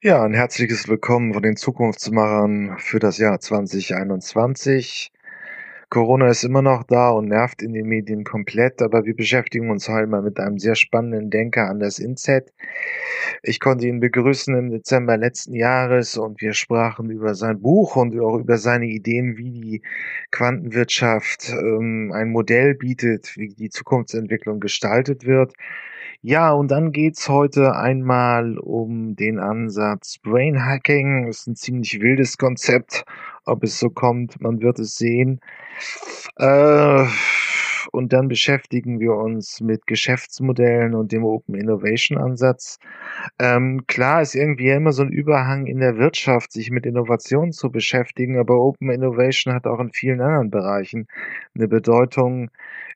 Ja, ein herzliches Willkommen von den Zukunftsmachern für das Jahr 2021. Corona ist immer noch da und nervt in den Medien komplett, aber wir beschäftigen uns heute mal mit einem sehr spannenden Denker an das INSET. Ich konnte ihn begrüßen im Dezember letzten Jahres und wir sprachen über sein Buch und auch über seine Ideen, wie die Quantenwirtschaft ähm, ein Modell bietet, wie die Zukunftsentwicklung gestaltet wird. Ja, und dann geht's heute einmal um den Ansatz Brain Hacking. Ist ein ziemlich wildes Konzept. Ob es so kommt, man wird es sehen. Äh, und dann beschäftigen wir uns mit Geschäftsmodellen und dem Open Innovation Ansatz. Ähm, klar ist irgendwie immer so ein Überhang in der Wirtschaft, sich mit Innovation zu beschäftigen, aber Open Innovation hat auch in vielen anderen Bereichen eine Bedeutung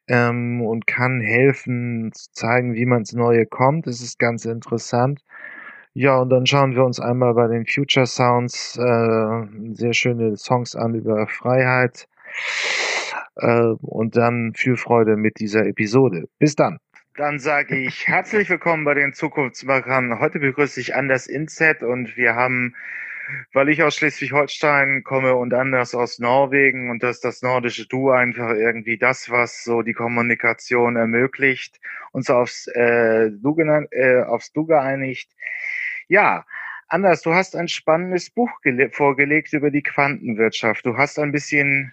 ähm, und kann helfen zu zeigen, wie man ins Neue kommt. Das ist ganz interessant. Ja, und dann schauen wir uns einmal bei den Future Sounds äh, sehr schöne Songs an über Freiheit. Äh, und dann viel Freude mit dieser Episode. Bis dann. Dann sage ich herzlich willkommen bei den Zukunftsmachern. Heute begrüße ich Anders Inset und wir haben weil ich aus Schleswig-Holstein komme und anders aus Norwegen und dass das nordische Du einfach irgendwie das, was so die Kommunikation ermöglicht, uns aufs, äh, du, genannt, äh, aufs Du geeinigt. Ja, Anders, du hast ein spannendes Buch vorgelegt über die Quantenwirtschaft. Du hast ein bisschen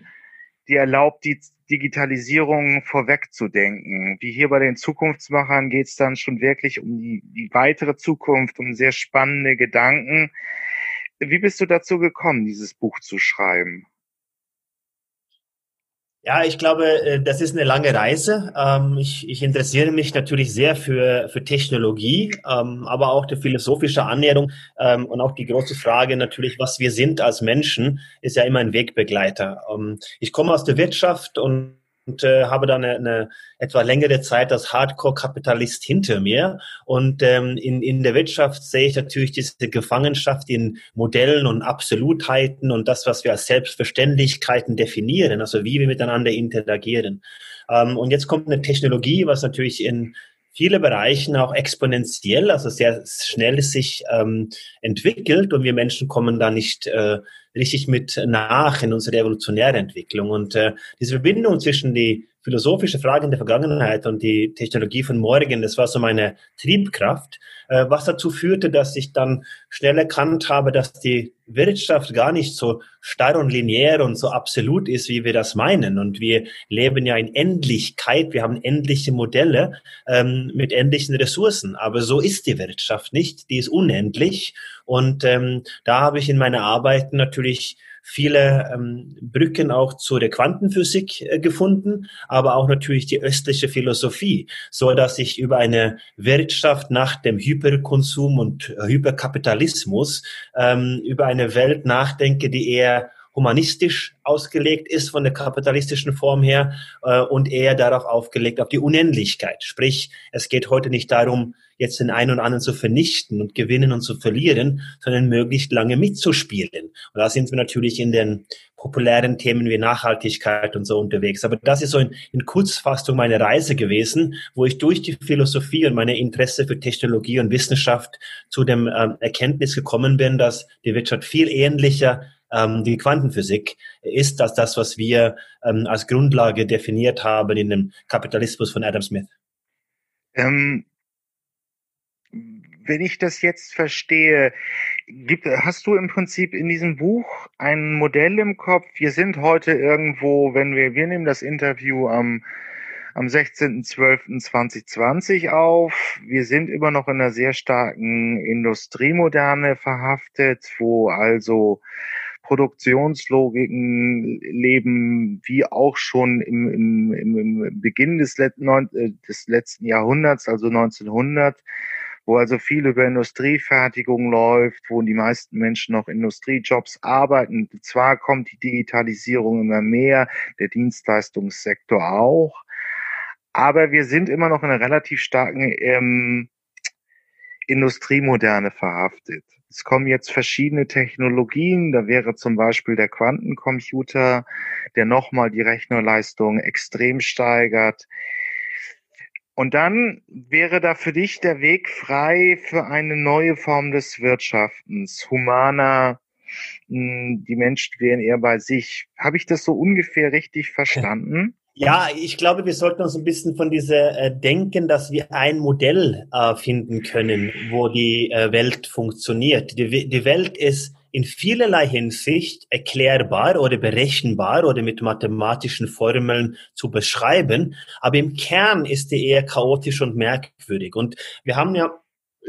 dir erlaubt, die Digitalisierung vorwegzudenken. Wie hier bei den Zukunftsmachern geht es dann schon wirklich um die, die weitere Zukunft, um sehr spannende Gedanken. Wie bist du dazu gekommen, dieses Buch zu schreiben? Ja, ich glaube, äh, das ist eine lange Reise. Ähm, ich, ich interessiere mich natürlich sehr für, für Technologie, ähm, aber auch die philosophische Annäherung ähm, und auch die große Frage natürlich, was wir sind als Menschen, ist ja immer ein Wegbegleiter. Ich komme aus der Wirtschaft und und äh, habe dann eine, eine etwa längere Zeit als Hardcore-Kapitalist hinter mir. Und ähm, in, in der Wirtschaft sehe ich natürlich diese Gefangenschaft in Modellen und Absolutheiten und das, was wir als Selbstverständlichkeiten definieren, also wie wir miteinander interagieren. Ähm, und jetzt kommt eine Technologie, was natürlich in viele Bereichen auch exponentiell, also sehr schnell sich ähm, entwickelt und wir Menschen kommen da nicht äh, richtig mit nach in unsere evolutionäre Entwicklung. Und äh, diese Verbindung zwischen die philosophische Frage in der Vergangenheit und die Technologie von morgen, das war so meine Triebkraft, äh, was dazu führte, dass ich dann schnell erkannt habe, dass die Wirtschaft gar nicht so starr und linear und so absolut ist, wie wir das meinen. Und wir leben ja in Endlichkeit, wir haben endliche Modelle ähm, mit endlichen Ressourcen. Aber so ist die Wirtschaft nicht, die ist unendlich. Und ähm, da habe ich in meiner Arbeit natürlich viele ähm, Brücken auch zu der Quantenphysik äh, gefunden, aber auch natürlich die östliche Philosophie, so dass ich über eine Wirtschaft nach dem Hyperkonsum und Hyperkapitalismus ähm, über eine Welt nachdenke, die eher humanistisch ausgelegt ist von der kapitalistischen Form her äh, und eher darauf aufgelegt auf die Unendlichkeit. Sprich, es geht heute nicht darum, jetzt den einen und anderen zu vernichten und gewinnen und zu verlieren, sondern möglichst lange mitzuspielen. Und da sind wir natürlich in den populären Themen wie Nachhaltigkeit und so unterwegs. Aber das ist so in, in Kurzfassung meine Reise gewesen, wo ich durch die Philosophie und meine Interesse für Technologie und Wissenschaft zu dem ähm, Erkenntnis gekommen bin, dass die Wirtschaft viel ähnlicher ähm, die Quantenphysik ist als das, was wir ähm, als Grundlage definiert haben in dem Kapitalismus von Adam Smith. Ähm, wenn ich das jetzt verstehe, gibt, hast du im Prinzip in diesem Buch ein Modell im Kopf? Wir sind heute irgendwo, wenn wir, wir nehmen das Interview am, am 16.12.2020 auf. Wir sind immer noch in einer sehr starken Industriemoderne verhaftet, wo also Produktionslogiken leben, wie auch schon im, im, im Beginn des, Let äh, des letzten Jahrhunderts, also 1900 wo also viel über Industriefertigung läuft, wo die meisten Menschen noch Industriejobs arbeiten. Zwar kommt die Digitalisierung immer mehr, der Dienstleistungssektor auch, aber wir sind immer noch in einer relativ starken ähm, Industriemoderne verhaftet. Es kommen jetzt verschiedene Technologien. Da wäre zum Beispiel der Quantencomputer, der nochmal die Rechnerleistung extrem steigert. Und dann wäre da für dich der Weg frei für eine neue Form des Wirtschaftens, humaner, hm, die Menschen wären eher bei sich. Habe ich das so ungefähr richtig verstanden? Ja, ich glaube, wir sollten uns ein bisschen von dieser äh, denken, dass wir ein Modell äh, finden können, wo die äh, Welt funktioniert. Die, die Welt ist in vielerlei Hinsicht erklärbar oder berechenbar oder mit mathematischen Formeln zu beschreiben, aber im Kern ist die eher chaotisch und merkwürdig. Und wir haben ja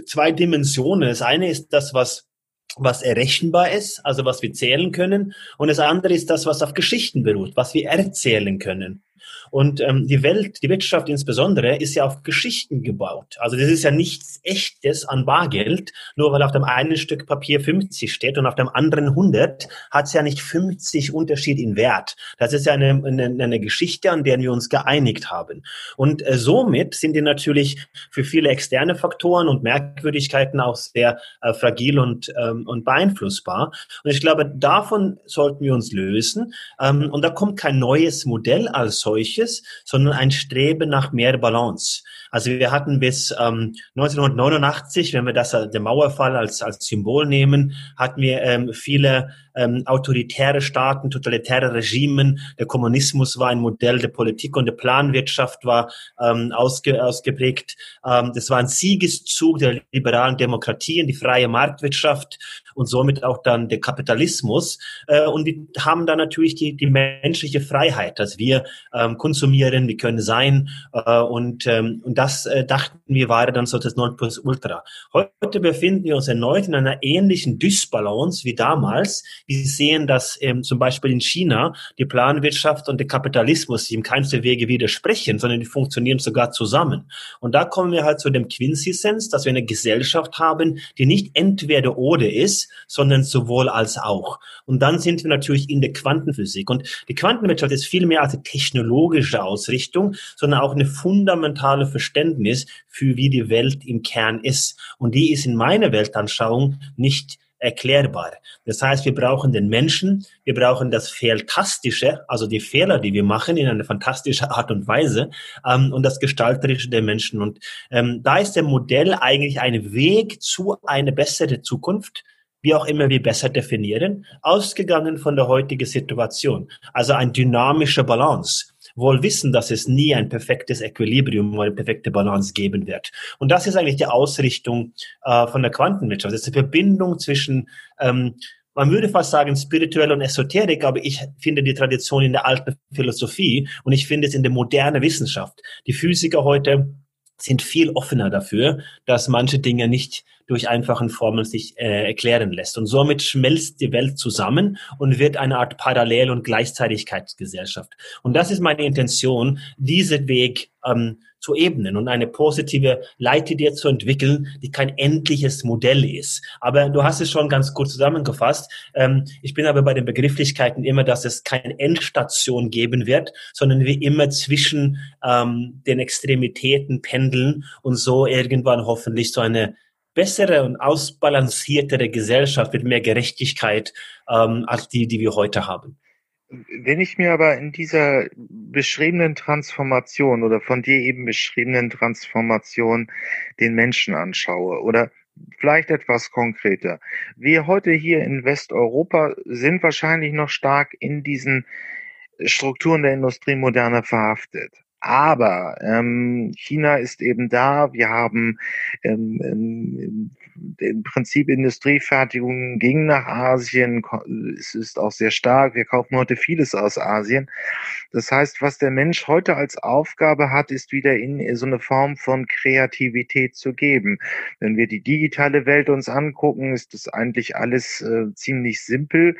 zwei Dimensionen. Das eine ist das, was was errechenbar ist, also was wir zählen können, und das andere ist das, was auf Geschichten beruht, was wir erzählen können. Und ähm, die Welt, die Wirtschaft insbesondere, ist ja auf Geschichten gebaut. Also das ist ja nichts Echtes an Bargeld. Nur weil auf dem einen Stück Papier 50 steht und auf dem anderen 100, hat es ja nicht 50 Unterschied in Wert. Das ist ja eine, eine, eine Geschichte, an der wir uns geeinigt haben. Und äh, somit sind die natürlich für viele externe Faktoren und Merkwürdigkeiten auch sehr äh, fragil und, ähm, und beeinflussbar. Und ich glaube, davon sollten wir uns lösen. Ähm, und da kommt kein neues Modell als solches solches, sondern ein Streben nach mehr Balance. Also wir hatten bis ähm, 1989, wenn wir das äh, der Mauerfall als als Symbol nehmen, hatten wir ähm, viele ähm, autoritäre Staaten, totalitäre Regimen. Der Kommunismus war ein Modell der Politik und der Planwirtschaft war ähm, ausge, ausgeprägt. Ähm, das war ein Siegeszug der liberalen Demokratie in die freie Marktwirtschaft und somit auch dann der Kapitalismus. Äh, und die haben dann natürlich die, die menschliche Freiheit, dass wir ähm, konsumieren, wir können sein äh, und, ähm, und das äh, dachten wir war dann so das Nonplusultra. Heute befinden wir uns erneut in einer ähnlichen Dysbalance wie damals. Wir sehen, dass ähm, zum Beispiel in China die Planwirtschaft und der Kapitalismus sich im keinster Wege widersprechen, sondern die funktionieren sogar zusammen. Und da kommen wir halt zu dem Quincy-Sense, dass wir eine Gesellschaft haben, die nicht entweder oder ist, sondern sowohl als auch. Und dann sind wir natürlich in der Quantenphysik. Und die Quantenwirtschaft ist viel mehr als eine technologische Ausrichtung, sondern auch eine fundamentale Verständnis für wie die Welt im Kern ist. Und die ist in meiner Weltanschauung nicht erklärbar. Das heißt, wir brauchen den Menschen, wir brauchen das Fehltastische, also die Fehler, die wir machen, in einer fantastischen Art und Weise ähm, und das Gestalterische der Menschen. Und ähm, da ist der Modell eigentlich ein Weg zu einer besseren Zukunft, wie auch immer wir besser definieren, ausgegangen von der heutigen Situation. Also ein dynamischer Balance wohl wissen, dass es nie ein perfektes Equilibrium oder eine perfekte Balance geben wird. Und das ist eigentlich die Ausrichtung äh, von der Quantenwirtschaft. Das ist die Verbindung zwischen ähm, man würde fast sagen spirituell und Esoterik, aber ich finde die Tradition in der alten Philosophie und ich finde es in der modernen Wissenschaft. Die Physiker heute sind viel offener dafür, dass manche Dinge nicht durch einfachen Formeln sich äh, erklären lässt. Und somit schmelzt die Welt zusammen und wird eine Art Parallel- und Gleichzeitigkeitsgesellschaft. Und das ist meine Intention, diesen Weg ähm, zu ebnen und eine positive Leitidee zu entwickeln, die kein endliches Modell ist. Aber du hast es schon ganz gut zusammengefasst. Ähm, ich bin aber bei den Begrifflichkeiten immer, dass es keine Endstation geben wird, sondern wir immer zwischen ähm, den Extremitäten pendeln und so irgendwann hoffentlich so eine bessere und ausbalanciertere Gesellschaft mit mehr Gerechtigkeit ähm, als die, die wir heute haben. Wenn ich mir aber in dieser beschriebenen Transformation oder von dir eben beschriebenen Transformation den Menschen anschaue oder vielleicht etwas konkreter. Wir heute hier in Westeuropa sind wahrscheinlich noch stark in diesen Strukturen der Industrie moderne verhaftet. Aber ähm, China ist eben da. Wir haben ähm, ähm, im Prinzip Industriefertigung ging nach Asien. Es ist auch sehr stark. Wir kaufen heute vieles aus Asien. Das heißt, was der Mensch heute als Aufgabe hat, ist wieder in so eine Form von Kreativität zu geben. Wenn wir die digitale Welt uns angucken, ist das eigentlich alles äh, ziemlich simpel.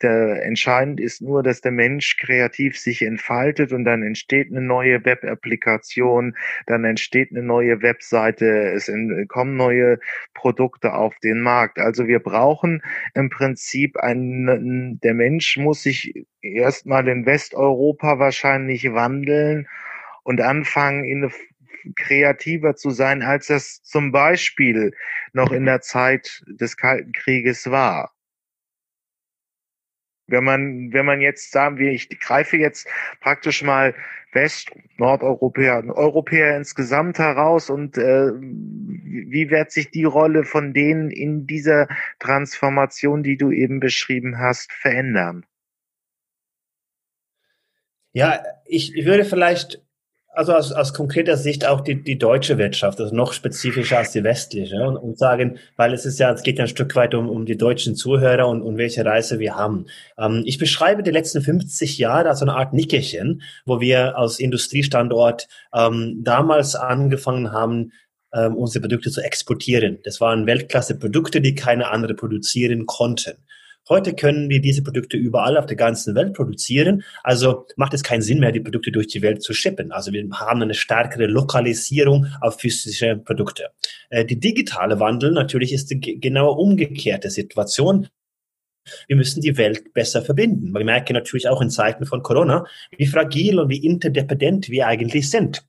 Der, entscheidend ist nur, dass der Mensch kreativ sich entfaltet und dann entsteht eine neue Web-Applikation, dann entsteht eine neue Webseite, es kommen neue Produkte auf den Markt. Also wir brauchen im Prinzip einen, der Mensch muss sich erstmal in Westeuropa wahrscheinlich wandeln und anfangen, in eine kreativer zu sein, als das zum Beispiel noch in der Zeit des Kalten Krieges war. Wenn man, wenn man jetzt sagen wir, ich greife jetzt praktisch mal West, Nordeuropäer, Europäer insgesamt heraus und äh, wie wird sich die Rolle von denen in dieser Transformation, die du eben beschrieben hast, verändern? Ja, ich, ich würde vielleicht also aus, aus konkreter Sicht auch die, die deutsche Wirtschaft, also noch spezifischer als die westliche und, und sagen, weil es ist ja, es geht ja ein Stück weit um, um die deutschen Zuhörer und, und welche Reise wir haben. Ähm, ich beschreibe die letzten 50 Jahre als eine Art Nickerchen, wo wir als Industriestandort ähm, damals angefangen haben, ähm, unsere Produkte zu exportieren. Das waren Weltklasse-Produkte, die keine andere produzieren konnten. Heute können wir diese Produkte überall auf der ganzen Welt produzieren. Also macht es keinen Sinn mehr, die Produkte durch die Welt zu schippen. Also wir haben eine stärkere Lokalisierung auf physische Produkte. Äh, die digitale Wandel natürlich ist die genau umgekehrte Situation. Wir müssen die Welt besser verbinden. Wir merken natürlich auch in Zeiten von Corona, wie fragil und wie interdependent wir eigentlich sind.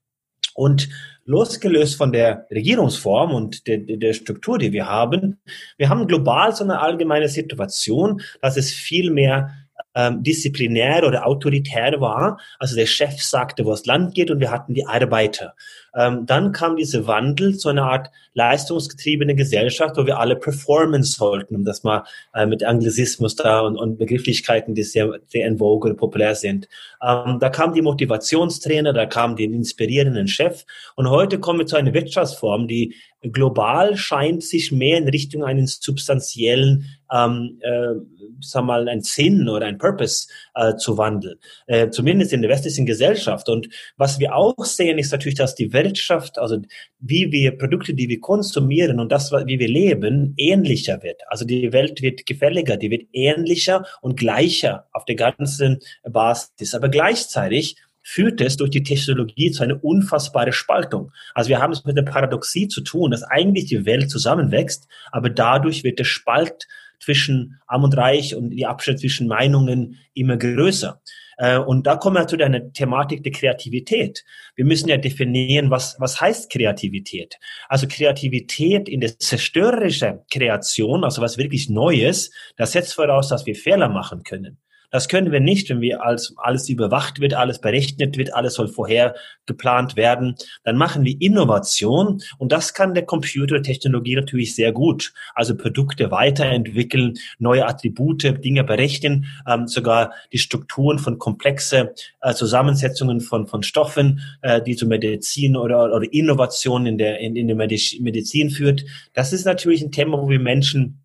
Und losgelöst von der Regierungsform und der, der Struktur, die wir haben, wir haben global so eine allgemeine Situation, dass es viel mehr ähm, disziplinär oder autoritär war. Also der Chef sagte, wo das Land geht und wir hatten die Arbeiter. Ähm, dann kam dieser Wandel zu einer Art leistungsgetriebene Gesellschaft, wo wir alle performen sollten, um das mal äh, mit Anglizismus da und, und Begrifflichkeiten, die sehr, sehr in Vogue oder populär sind. Ähm, da kam die Motivationstrainer, da kam den inspirierenden Chef und heute kommen wir zu einer Wirtschaftsform, die global scheint sich mehr in Richtung einen substanziellen, ähm, äh, sag mal, ein Sinn oder ein Purpose äh, zu wandeln. Äh, zumindest in der westlichen Gesellschaft. Und was wir auch sehen, ist natürlich, dass die Wirtschaft, also wie wir Produkte, die wir konsumieren und das, wie wir leben, ähnlicher wird. Also die Welt wird gefälliger, die wird ähnlicher und gleicher auf der ganzen Basis. Aber gleichzeitig führt es durch die Technologie zu einer unfassbaren Spaltung. Also wir haben es mit der Paradoxie zu tun, dass eigentlich die Welt zusammenwächst, aber dadurch wird der Spalt zwischen Arm und Reich und die Abstand zwischen Meinungen immer größer. Äh, und da kommen wir zu der Thematik der Kreativität. Wir müssen ja definieren, was, was heißt Kreativität. Also Kreativität in der zerstörerischen Kreation, also was wirklich Neues, das setzt voraus, dass wir Fehler machen können. Das können wir nicht, wenn wir als alles überwacht wird, alles berechnet wird, alles soll vorher geplant werden. Dann machen wir Innovation und das kann der Computertechnologie natürlich sehr gut. Also Produkte weiterentwickeln, neue Attribute, Dinge berechnen, ähm, sogar die Strukturen von komplexe äh, Zusammensetzungen von, von Stoffen, äh, die zu Medizin oder, oder Innovation in der, in, in der Medizin führt. Das ist natürlich ein Thema, wo wir Menschen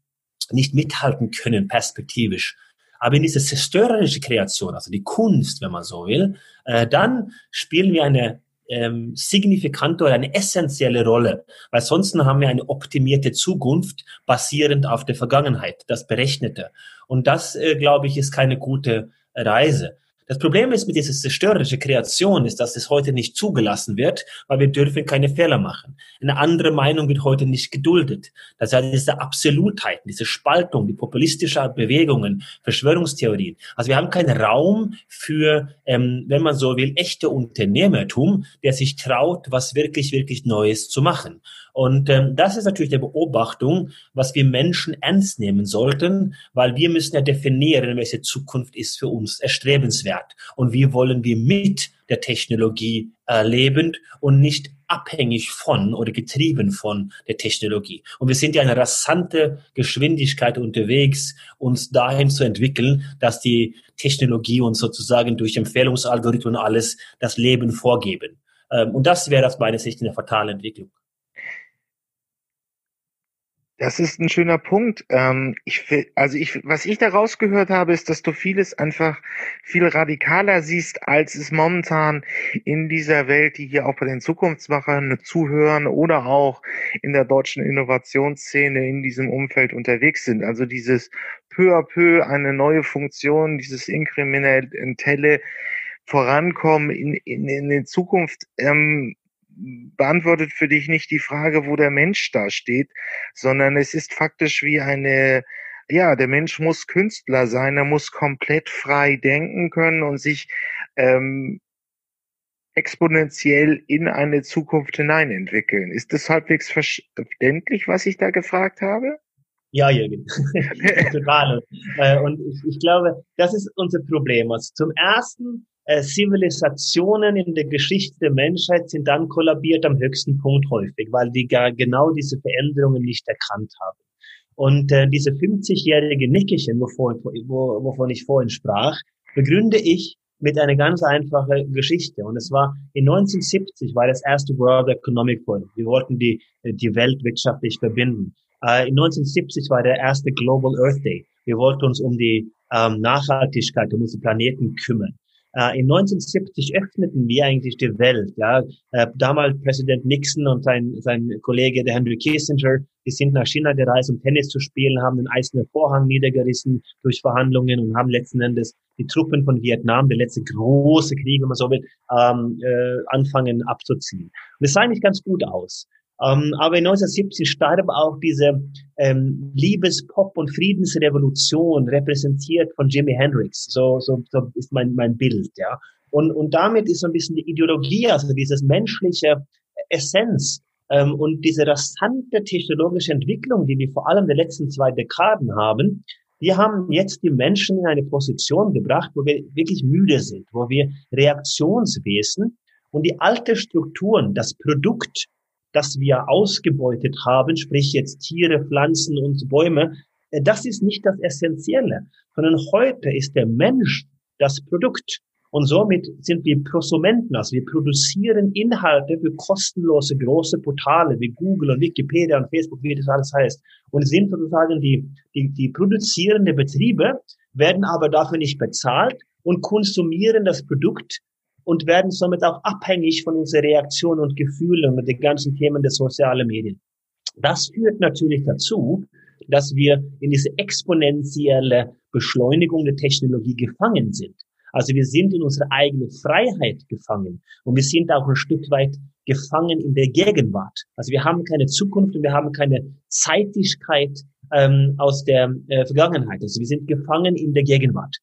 nicht mithalten können, perspektivisch. Aber in diese zerstörerische Kreation, also die Kunst, wenn man so will, äh, dann spielen wir eine ähm, signifikante oder eine essentielle Rolle, weil sonst haben wir eine optimierte Zukunft basierend auf der Vergangenheit, das Berechnete. Und das, äh, glaube ich, ist keine gute Reise. Das Problem ist mit dieser zerstörerischen Kreation ist, dass es heute nicht zugelassen wird, weil wir dürfen keine Fehler machen. Eine andere Meinung wird heute nicht geduldet. Das heißt, diese Absolutheiten, diese Spaltung, die populistische Bewegungen, Verschwörungstheorien. Also wir haben keinen Raum für, ähm, wenn man so will, echte Unternehmertum, der sich traut, was wirklich, wirklich Neues zu machen. Und ähm, das ist natürlich eine Beobachtung, was wir Menschen ernst nehmen sollten, weil wir müssen ja definieren, welche Zukunft ist für uns erstrebenswert. Und wie wollen wir mit der Technologie äh, leben und nicht abhängig von oder getrieben von der Technologie. Und wir sind ja eine rasante Geschwindigkeit unterwegs, uns dahin zu entwickeln, dass die Technologie uns sozusagen durch Empfehlungsalgorithmen alles das Leben vorgeben. Ähm, und das wäre aus meiner Sicht eine fatale Entwicklung. Das ist ein schöner Punkt. Ähm, ich, also ich, was ich da rausgehört habe, ist, dass du vieles einfach viel radikaler siehst, als es momentan in dieser Welt, die hier auch bei den Zukunftsmachern zuhören oder auch in der deutschen Innovationsszene in diesem Umfeld unterwegs sind. Also dieses peu à peu eine neue Funktion, dieses inkrementelle Vorankommen in, in, in der Zukunft ähm, beantwortet für dich nicht die Frage, wo der Mensch da steht, sondern es ist faktisch wie eine, ja, der Mensch muss Künstler sein, er muss komplett frei denken können und sich ähm, exponentiell in eine Zukunft hinein entwickeln. Ist das halbwegs verständlich, was ich da gefragt habe? Ja, Jürgen. Total. Äh, und ich, ich glaube, das ist unser Problem. Also zum ersten, äh, Zivilisationen in der Geschichte der Menschheit sind dann kollabiert am höchsten Punkt häufig, weil die gar genau diese Veränderungen nicht erkannt haben. Und äh, diese 50-jährige Nickerchen, wovon, wo, wovon ich vorhin sprach, begründe ich mit einer ganz einfachen Geschichte. Und es war in 1970 war das erste World Economic Forum. Wir wollten die, die Welt wirtschaftlich verbinden. Äh, in 1970 war der erste Global Earth Day. Wir wollten uns um die ähm, Nachhaltigkeit, um unseren Planeten kümmern. Äh, in 1970 öffneten wir eigentlich die Welt. Ja, äh, damals Präsident Nixon und sein sein Kollege der Henry Kissinger, die sind nach China gereist, um Tennis zu spielen, haben den eisernen Vorhang niedergerissen durch Verhandlungen und haben letzten Endes die Truppen von Vietnam, der letzte große Krieg, wenn man so will, ähm, äh, anfangen abzuziehen. Und es sah eigentlich ganz gut aus. Ähm, aber in 1970 starb auch diese ähm, Liebes-Pop- und Friedensrevolution, repräsentiert von Jimi Hendrix. So, so, so ist mein, mein Bild, ja. Und, und damit ist so ein bisschen die Ideologie, also dieses menschliche Essenz ähm, und diese rasante technologische Entwicklung, die wir vor allem in den letzten zwei Dekaden haben, die haben jetzt die Menschen in eine Position gebracht, wo wir wirklich müde sind, wo wir Reaktionswesen und die alte Strukturen, das Produkt das wir ausgebeutet haben, sprich jetzt Tiere, Pflanzen und Bäume, äh, das ist nicht das Essentielle, sondern heute ist der Mensch das Produkt. Und somit sind wir Prosumenten, also wir produzieren Inhalte für kostenlose große Portale wie Google und Wikipedia und Facebook, wie das alles heißt. Und sind sozusagen die, die, die produzierenden Betriebe, werden aber dafür nicht bezahlt und konsumieren das Produkt und werden somit auch abhängig von unserer Reaktion und Gefühlen mit den ganzen Themen der sozialen Medien. Das führt natürlich dazu, dass wir in diese exponentielle Beschleunigung der Technologie gefangen sind. Also wir sind in unserer eigenen Freiheit gefangen und wir sind auch ein Stück weit gefangen in der Gegenwart. Also wir haben keine Zukunft und wir haben keine Zeitigkeit ähm, aus der äh, Vergangenheit. Also wir sind gefangen in der Gegenwart.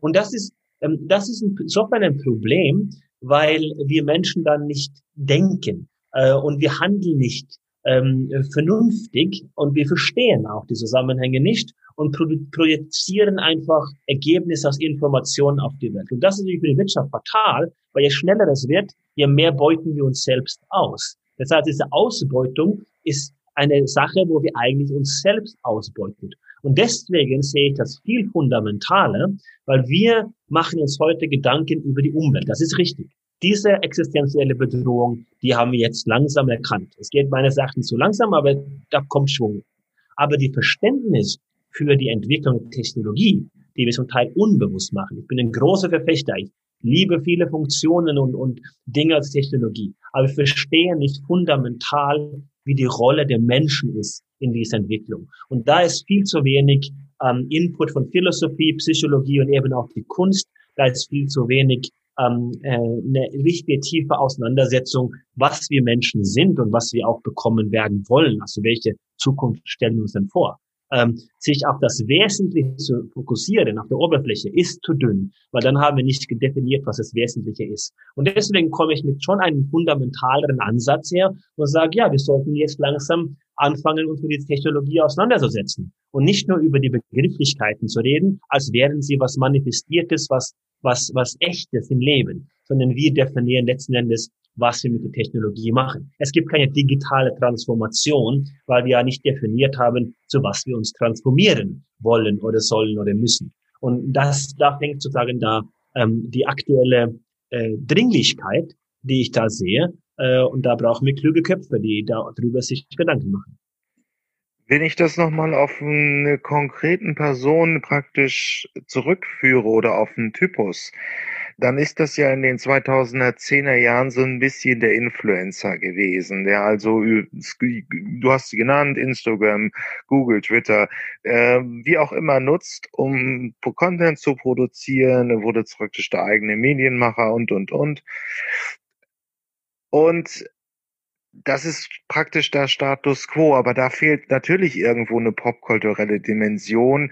Und das ist das ist insofern ein Problem, weil wir Menschen dann nicht denken äh, und wir handeln nicht ähm, vernünftig und wir verstehen auch die Zusammenhänge nicht und projizieren einfach Ergebnisse aus Informationen auf die Welt. Und das ist natürlich für die Wirtschaft fatal, weil je schneller es wird, je mehr beuten wir uns selbst aus. Das heißt, diese Ausbeutung ist eine Sache, wo wir eigentlich uns selbst ausbeuten. Und deswegen sehe ich das viel fundamentaler, weil wir machen uns heute Gedanken über die Umwelt. Das ist richtig. Diese existenzielle Bedrohung, die haben wir jetzt langsam erkannt. Es geht meines Erachtens zu langsam, aber da kommt Schwung. Aber die Verständnis für die Entwicklung der Technologie, die wir zum Teil unbewusst machen. Ich bin ein großer Verfechter. Ich liebe viele Funktionen und, und Dinge als Technologie. Aber ich verstehe nicht fundamental, wie die Rolle der Menschen ist in dieser Entwicklung. Und da ist viel zu wenig ähm, Input von Philosophie, Psychologie und eben auch die Kunst. Da ist viel zu wenig ähm, äh, eine richtige tiefe Auseinandersetzung, was wir Menschen sind und was wir auch bekommen werden wollen. Also welche Zukunft stellen wir uns denn vor? Ähm, sich auf das Wesentliche zu fokussieren, auf der Oberfläche, ist zu dünn, weil dann haben wir nicht definiert, was das Wesentliche ist. Und deswegen komme ich mit schon einem fundamentaleren Ansatz her und sage, ja, wir sollten jetzt langsam anfangen, uns mit dieser Technologie auseinanderzusetzen und nicht nur über die Begrifflichkeiten zu reden, als wären sie was Manifestiertes, was, was, was Echtes im Leben, sondern wir definieren letzten Endes, was wir mit der Technologie machen. Es gibt keine digitale Transformation, weil wir ja nicht definiert haben, zu was wir uns transformieren wollen oder sollen oder müssen. Und das, da fängt sozusagen da ähm, die aktuelle äh, Dringlichkeit, die ich da sehe. Äh, und da brauchen wir kluge Köpfe, die darüber sich Gedanken machen. Wenn ich das nochmal auf eine konkreten Person praktisch zurückführe oder auf einen Typus, dann ist das ja in den 2010er Jahren so ein bisschen der Influencer gewesen, der also, du hast sie genannt, Instagram, Google, Twitter, äh, wie auch immer nutzt, um Content zu produzieren, er wurde praktisch der eigene Medienmacher und, und, und. Und das ist praktisch der Status quo, aber da fehlt natürlich irgendwo eine popkulturelle Dimension.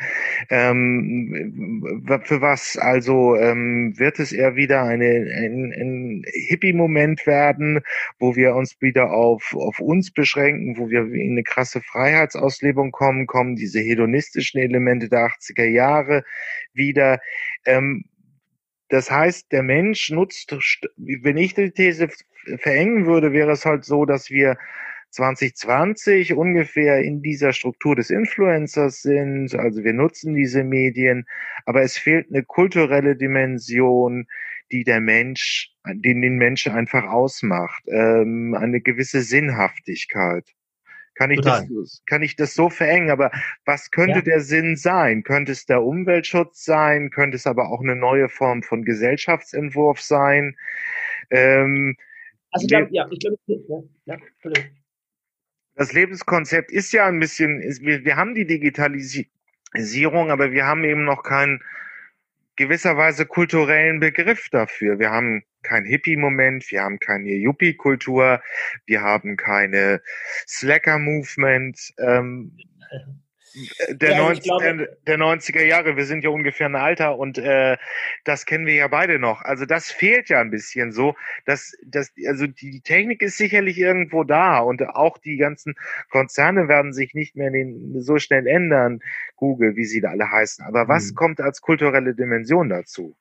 Ähm, für was also ähm, wird es eher wieder eine, ein, ein Hippie-Moment werden, wo wir uns wieder auf, auf uns beschränken, wo wir in eine krasse Freiheitsauslebung kommen, kommen diese hedonistischen Elemente der 80er Jahre wieder. Ähm, das heißt, der Mensch nutzt, wenn ich die These verengen würde, wäre es halt so, dass wir 2020 ungefähr in dieser Struktur des Influencers sind. Also wir nutzen diese Medien, aber es fehlt eine kulturelle Dimension, die der Mensch, den den Menschen einfach ausmacht, ähm, eine gewisse Sinnhaftigkeit. Kann ich, das, kann ich das so verengen? Aber was könnte ja. der Sinn sein? Könnte es der Umweltschutz sein? Könnte es aber auch eine neue Form von Gesellschaftsentwurf sein? Ähm, also ich glaube, ja, ich glaube, ja, ja, Das Lebenskonzept ist ja ein bisschen, ist, wir, wir haben die Digitalisierung, aber wir haben eben noch keinen gewisserweise kulturellen Begriff dafür. Wir haben kein Hippie-Moment, wir haben keine Yuppie-Kultur, wir haben keine Slacker-Movement. Ähm, der, ja, 90, glaube, der, 90er Jahre, wir sind ja ungefähr ein Alter und äh, das kennen wir ja beide noch. Also das fehlt ja ein bisschen so. Dass, dass, also die Technik ist sicherlich irgendwo da und auch die ganzen Konzerne werden sich nicht mehr den, so schnell ändern, Google, wie sie da alle heißen. Aber was mhm. kommt als kulturelle Dimension dazu?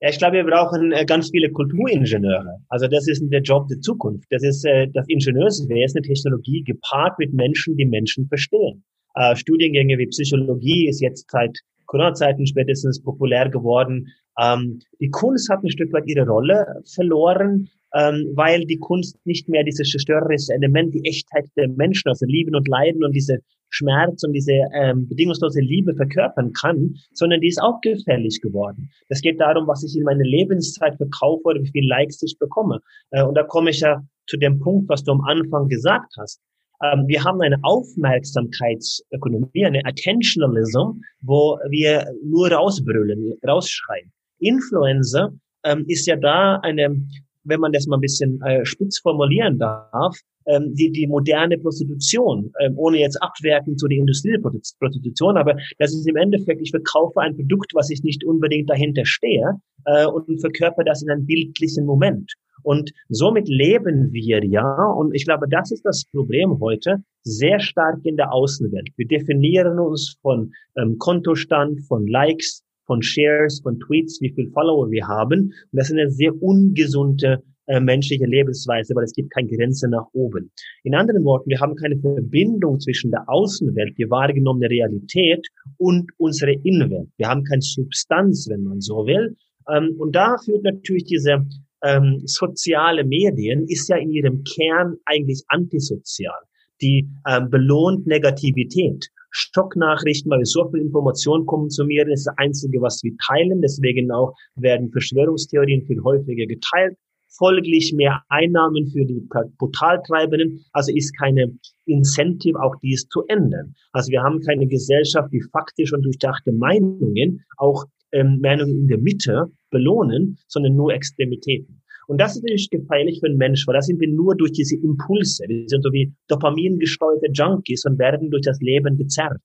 Ja, ich glaube, wir brauchen äh, ganz viele Kulturingenieure. Also das ist der Job der Zukunft. Das ist äh, das Ingenieurswesen, Technologie gepaart mit Menschen, die Menschen verstehen. Äh, Studiengänge wie Psychologie ist jetzt seit Corona-Zeiten spätestens populär geworden. Ähm, die Kunst hat ein Stück weit ihre Rolle verloren, ähm, weil die Kunst nicht mehr dieses zerstörerische Element, die Echtheit der Menschen, also Lieben und Leiden und diese Schmerz und diese ähm, bedingungslose Liebe verkörpern kann, sondern die ist auch gefährlich geworden. Es geht darum, was ich in meiner Lebenszeit verkaufe oder wie viele Likes ich bekomme. Äh, und da komme ich ja zu dem Punkt, was du am Anfang gesagt hast. Ähm, wir haben eine Aufmerksamkeitsökonomie, eine Attentionalism, wo wir nur rausbrüllen, rausschreien. Influencer ähm, ist ja da eine, wenn man das mal ein bisschen äh, spitz formulieren darf, ähm, die, die moderne Prostitution, ähm, ohne jetzt abwerten zu der Industrieprostitution, aber das ist im Endeffekt, ich verkaufe ein Produkt, was ich nicht unbedingt dahinter stehe äh, und verkörper das in einem bildlichen Moment. Und somit leben wir ja, und ich glaube, das ist das Problem heute, sehr stark in der Außenwelt. Wir definieren uns von ähm, Kontostand, von Likes, von Shares, von Tweets, wie viel Follower wir haben. Und das ist eine sehr ungesunde äh, menschliche Lebensweise, weil es gibt keine Grenze nach oben. In anderen Worten, wir haben keine Verbindung zwischen der Außenwelt, die wahrgenommene Realität und unsere Innenwelt. Wir haben keine Substanz, wenn man so will. Ähm, und da führt natürlich diese ähm, soziale Medien ist ja in ihrem Kern eigentlich antisozial. Die ähm, belohnt Negativität. Stocknachrichten, weil so viel Information konsumieren, ist das Einzige, was wir teilen. Deswegen auch werden Verschwörungstheorien viel häufiger geteilt. Folglich mehr Einnahmen für die Portaltreibenden. Also ist keine Incentive, auch dies zu ändern. Also wir haben keine Gesellschaft, die faktisch und durchdachte Meinungen auch ähm, Meinungen in der Mitte belohnen, sondern nur Extremitäten. Und das ist natürlich gefährlich für den Mensch, weil da sind wir nur durch diese Impulse. Wir sind so wie dopamingesteuerte Junkies und werden durch das Leben gezerrt.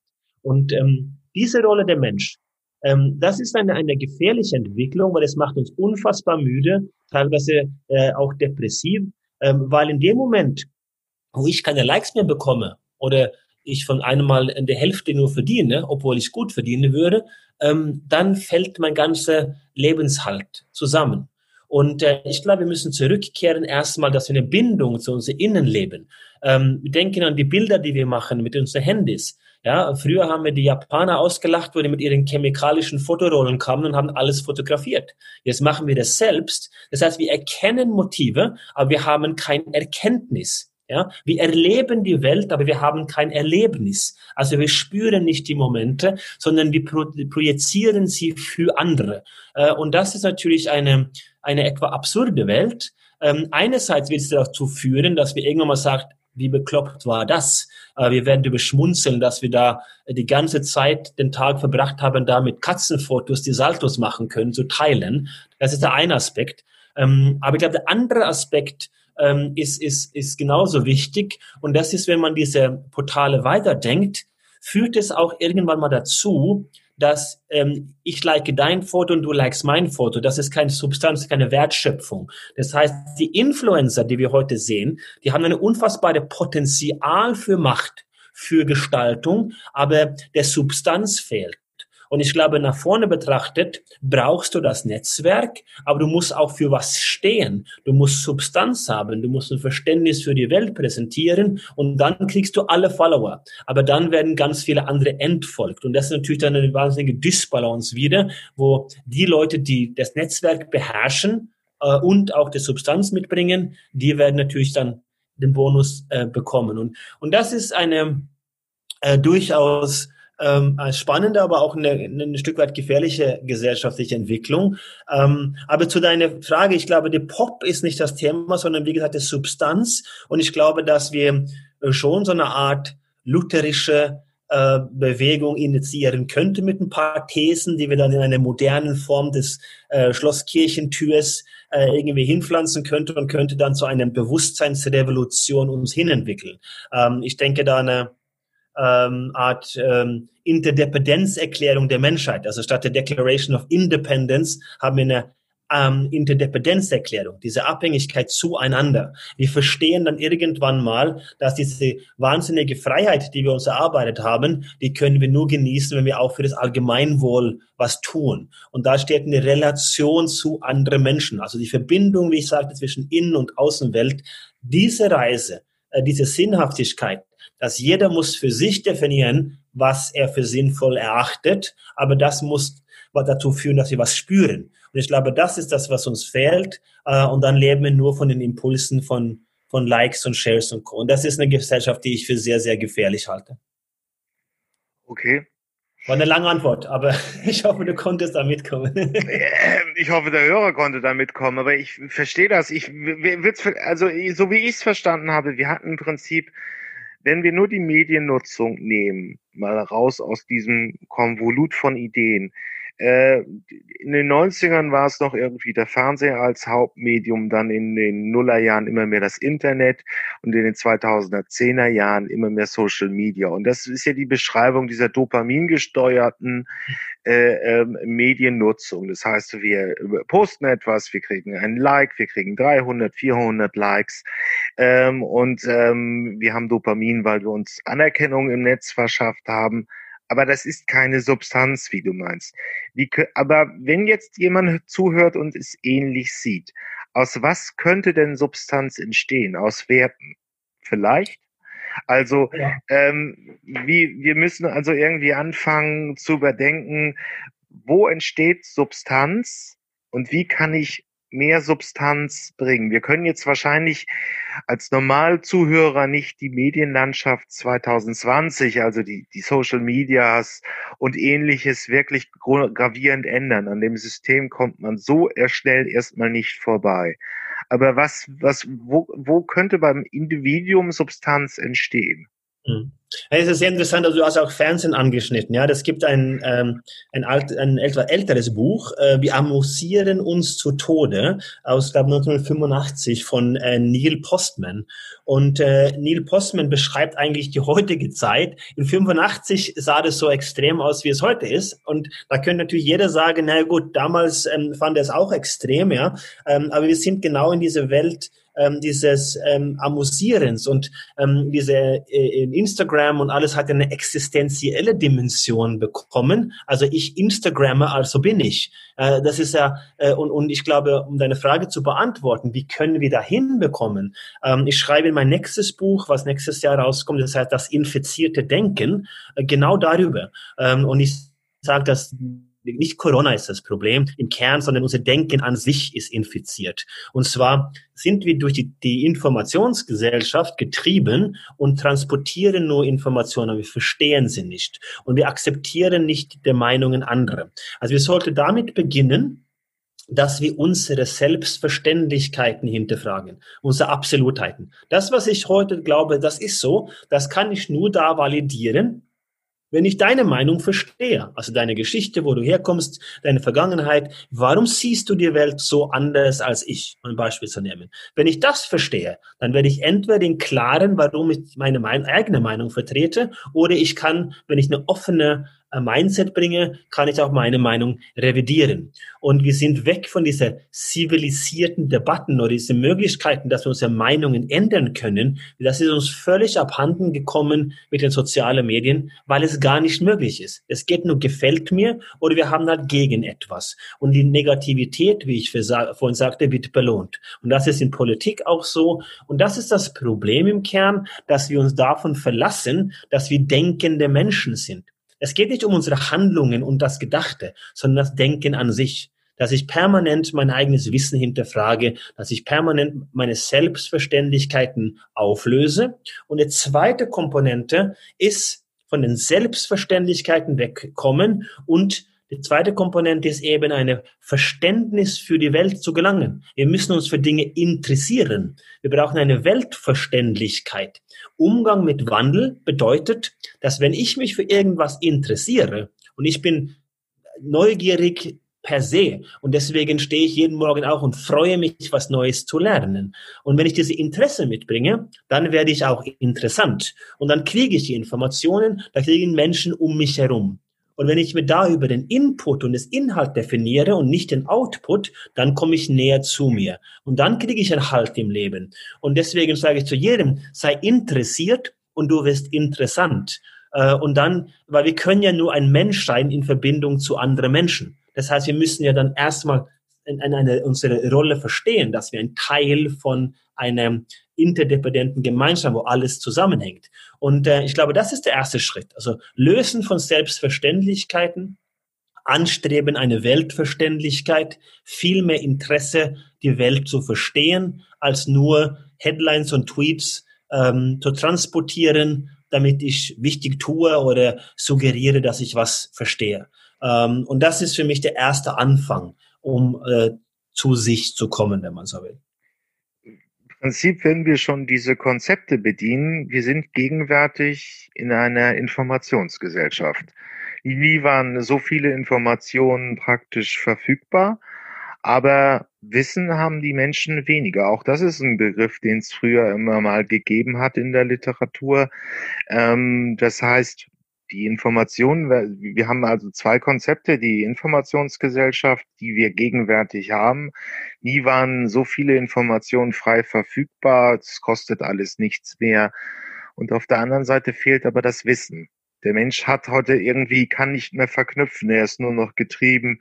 Und ähm, diese Rolle der Mensch, ähm, das ist eine, eine gefährliche Entwicklung, weil es macht uns unfassbar müde, teilweise äh, auch depressiv, ähm, weil in dem Moment, wo ich keine Likes mehr bekomme oder ich von einem Mal in der Hälfte nur verdiene, obwohl ich gut verdienen würde, ähm, dann fällt mein ganzer Lebenshalt zusammen. Und äh, ich glaube, wir müssen zurückkehren erstmal, dass wir eine Bindung zu unserem Innenleben. Ähm, wir denken an die Bilder, die wir machen mit unseren Handys. Ja, früher haben wir die Japaner ausgelacht, wo die mit ihren chemikalischen Fotorollen kamen und haben alles fotografiert. Jetzt machen wir das selbst. Das heißt, wir erkennen Motive, aber wir haben kein Erkenntnis. Ja, wir erleben die Welt, aber wir haben kein Erlebnis. Also wir spüren nicht die Momente, sondern wir projizieren sie für andere. Äh, und das ist natürlich eine, eine etwa absurde Welt. Ähm, einerseits wird es dazu führen, dass wir irgendwann mal sagen, wie bekloppt war das? Äh, wir werden überschmunzeln, dass wir da die ganze Zeit den Tag verbracht haben, da mit Katzenfotos die Saltos machen können, zu teilen. Das ist der eine Aspekt. Ähm, aber ich glaube, der andere Aspekt, ähm, ist, ist, ist genauso wichtig. Und das ist, wenn man diese Portale weiterdenkt, führt es auch irgendwann mal dazu, dass ähm, ich like dein Foto und du likest mein Foto. Das ist keine Substanz, keine Wertschöpfung. Das heißt, die Influencer, die wir heute sehen, die haben eine unfassbare Potenzial für Macht, für Gestaltung, aber der Substanz fehlt. Und ich glaube, nach vorne betrachtet brauchst du das Netzwerk, aber du musst auch für was stehen. Du musst Substanz haben, du musst ein Verständnis für die Welt präsentieren und dann kriegst du alle Follower. Aber dann werden ganz viele andere entfolgt. Und das ist natürlich dann eine wahnsinnige Disbalance wieder, wo die Leute, die das Netzwerk beherrschen äh, und auch die Substanz mitbringen, die werden natürlich dann den Bonus äh, bekommen. Und, und das ist eine äh, durchaus ähm, spannende, aber auch eine, eine Stück weit gefährliche gesellschaftliche Entwicklung. Ähm, aber zu deiner Frage, ich glaube, der Pop ist nicht das Thema, sondern wie gesagt, die Substanz. Und ich glaube, dass wir äh, schon so eine Art lutherische äh, Bewegung initiieren könnten mit ein paar Thesen, die wir dann in einer modernen Form des äh, Schlosskirchentürs äh, irgendwie hinpflanzen könnte und könnte dann zu einer Bewusstseinsrevolution uns hinentwickeln. Ähm, ich denke da eine ähm, Art ähm, Interdependenzerklärung der Menschheit. Also statt der Declaration of Independence haben wir eine ähm, Interdependenzerklärung, diese Abhängigkeit zueinander. Wir verstehen dann irgendwann mal, dass diese wahnsinnige Freiheit, die wir uns erarbeitet haben, die können wir nur genießen, wenn wir auch für das Allgemeinwohl was tun. Und da steht eine Relation zu anderen Menschen. Also die Verbindung, wie ich sagte, zwischen Innen- und Außenwelt. Diese Reise, äh, diese Sinnhaftigkeit, dass jeder muss für sich definieren, was er für sinnvoll erachtet, aber das muss dazu führen, dass wir was spüren. Und ich glaube, das ist das, was uns fehlt. Äh, und dann leben wir nur von den Impulsen von, von Likes und Shares und Co. Und das ist eine Gesellschaft, die ich für sehr, sehr gefährlich halte. Okay. War eine lange Antwort, aber ich hoffe, du konntest da mitkommen. Ich hoffe, der Hörer konnte da mitkommen, aber ich verstehe das. Ich, also, so wie ich es verstanden habe, wir hatten im Prinzip wenn wir nur die Mediennutzung nehmen, mal raus aus diesem Konvolut von Ideen, in den 90ern war es noch irgendwie der Fernseher als Hauptmedium, dann in den Nullerjahren immer mehr das Internet und in den 2010er Jahren immer mehr Social Media. Und das ist ja die Beschreibung dieser dopamingesteuerten äh, äh, Mediennutzung. Das heißt, wir posten etwas, wir kriegen einen Like, wir kriegen 300, 400 Likes ähm, und ähm, wir haben Dopamin, weil wir uns Anerkennung im Netz verschafft haben aber das ist keine Substanz, wie du meinst. Wie, aber wenn jetzt jemand zuhört und es ähnlich sieht, aus was könnte denn Substanz entstehen? Aus Werten? Vielleicht? Also ja. ähm, wie, wir müssen also irgendwie anfangen zu überdenken, wo entsteht Substanz und wie kann ich mehr Substanz bringen. Wir können jetzt wahrscheinlich als Normalzuhörer nicht die Medienlandschaft 2020, also die, die Social Medias und ähnliches wirklich gravierend ändern. An dem System kommt man so schnell erstmal nicht vorbei. Aber was, was, wo, wo könnte beim Individuum Substanz entstehen? Hm. Es ist sehr interessant, also du hast auch Fernsehen angeschnitten. Ja, das gibt ein, ähm, ein, alt, ein etwa älteres Buch, äh, Wir amüsieren uns zu Tode, aus, glaube 1985 von äh, Neil Postman. Und äh, Neil Postman beschreibt eigentlich die heutige Zeit. In 85 sah das so extrem aus, wie es heute ist. Und da könnte natürlich jeder sagen, na gut, damals ähm, fand er es auch extrem, ja. Ähm, aber wir sind genau in diese Welt ähm, dieses ähm, Amusierens und ähm, diese äh, Instagram und alles hat eine existenzielle Dimension bekommen. Also ich Instagramme, also bin ich. Äh, das ist ja äh, und, und ich glaube, um deine Frage zu beantworten, wie können wir da hinbekommen? Ähm, ich schreibe in mein nächstes Buch, was nächstes Jahr rauskommt, das heißt das infizierte Denken, äh, genau darüber. Ähm, und ich sage, dass nicht Corona ist das Problem im Kern, sondern unser Denken an sich ist infiziert. Und zwar sind wir durch die, die Informationsgesellschaft getrieben und transportieren nur Informationen, wir verstehen sie nicht. Und wir akzeptieren nicht die Meinungen anderer. Also wir sollten damit beginnen, dass wir unsere Selbstverständlichkeiten hinterfragen, unsere Absolutheiten. Das, was ich heute glaube, das ist so, das kann ich nur da validieren, Wenn ich deine Meinung verstehe, also deine Geschichte, wo du herkommst, deine Vergangenheit, warum siehst du die Welt so anders als ich, um ein Beispiel zu nehmen? Wenn ich das verstehe, dann werde ich entweder den klaren, warum ich meine eigene Meinung vertrete, oder ich kann, wenn ich eine offene Mindset bringe, kann ich auch meine Meinung revidieren. Und wir sind weg von dieser zivilisierten Debatten oder diese Möglichkeiten, dass wir unsere Meinungen ändern können. Das ist uns völlig abhanden gekommen mit den sozialen Medien, weil es gar nicht möglich ist. Es geht nur gefällt mir oder wir haben halt gegen etwas. Und die Negativität, wie ich vorhin sagte, wird belohnt. Und das ist in Politik auch so. Und das ist das Problem im Kern, dass wir uns davon verlassen, dass wir denkende Menschen sind. Es geht nicht um unsere Handlungen und das Gedachte, sondern das Denken an sich. Dass ich permanent mein eigenes Wissen hinterfrage, dass ich permanent meine Selbstverständlichkeiten auflöse. Und eine zweite Komponente ist von den Selbstverständlichkeiten wegkommen und die zweite Komponente ist eben eine Verständnis für die Welt zu gelangen. Wir müssen uns für Dinge interessieren. Wir brauchen eine Weltverständlichkeit. Umgang mit Wandel bedeutet, dass wenn ich mich für irgendwas interessiere und ich bin neugierig per se und deswegen stehe ich jeden Morgen auch und freue mich, was Neues zu lernen. Und wenn ich diese Interesse mitbringe, dann werde ich auch interessant und dann kriege ich die Informationen, da kriegen Menschen um mich herum. Und wenn ich mir da über den Input und das Inhalt definiere und nicht den Output, dann komme ich näher zu mir. Und dann kriege ich einen Halt im Leben. Und deswegen sage ich zu jedem, sei interessiert und du wirst interessant. Äh, und dann, weil wir können ja nur ein Mensch sein in Verbindung zu anderen Menschen. Das heißt, wir müssen ja dann erstmal eine, unsere Rolle verstehen, dass wir ein Teil von einer interdependenten Gemeinschaft, wo alles zusammenhängt. Und äh, ich glaube, das ist der erste Schritt. Also Lösen von Selbstverständlichkeiten, Anstreben eine Weltverständlichkeit, viel mehr Interesse, die Welt zu verstehen, als nur Headlines und Tweets ähm, zu transportieren, damit ich wichtig tue oder suggeriere, dass ich was verstehe. Ähm, und das ist für mich der erste Anfang, um äh, zu sich zu kommen, wenn man so will. Prinzip, wenn wir schon diese Konzepte bedienen, wir sind gegenwärtig in einer Informationsgesellschaft. Nie waren so viele Informationen praktisch verfügbar, aber Wissen haben die Menschen weniger. Auch das ist ein Begriff, den es früher immer mal gegeben hat in der Literatur. Ähm, das heißt, die Informationen, wir haben also zwei Konzepte, die Informationsgesellschaft, die wir gegenwärtig haben. Nie waren so viele Informationen frei verfügbar, es kostet alles nichts mehr. Und auf der anderen Seite fehlt aber das Wissen. Der Mensch hat heute irgendwie, kann nicht mehr verknüpfen. Er ist nur noch getrieben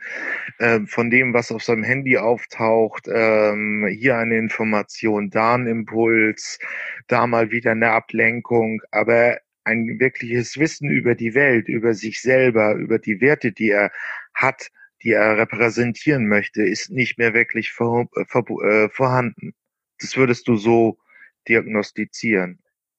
äh, von dem, was auf seinem Handy auftaucht. Ähm, hier eine Information, da ein Impuls, da mal wieder eine Ablenkung. Aber ein wirkliches Wissen über die Welt, über sich selber, über die Werte, die er hat, die er repräsentieren möchte, ist nicht mehr wirklich vor, vor, äh, vorhanden. Das würdest du so diagnostizieren.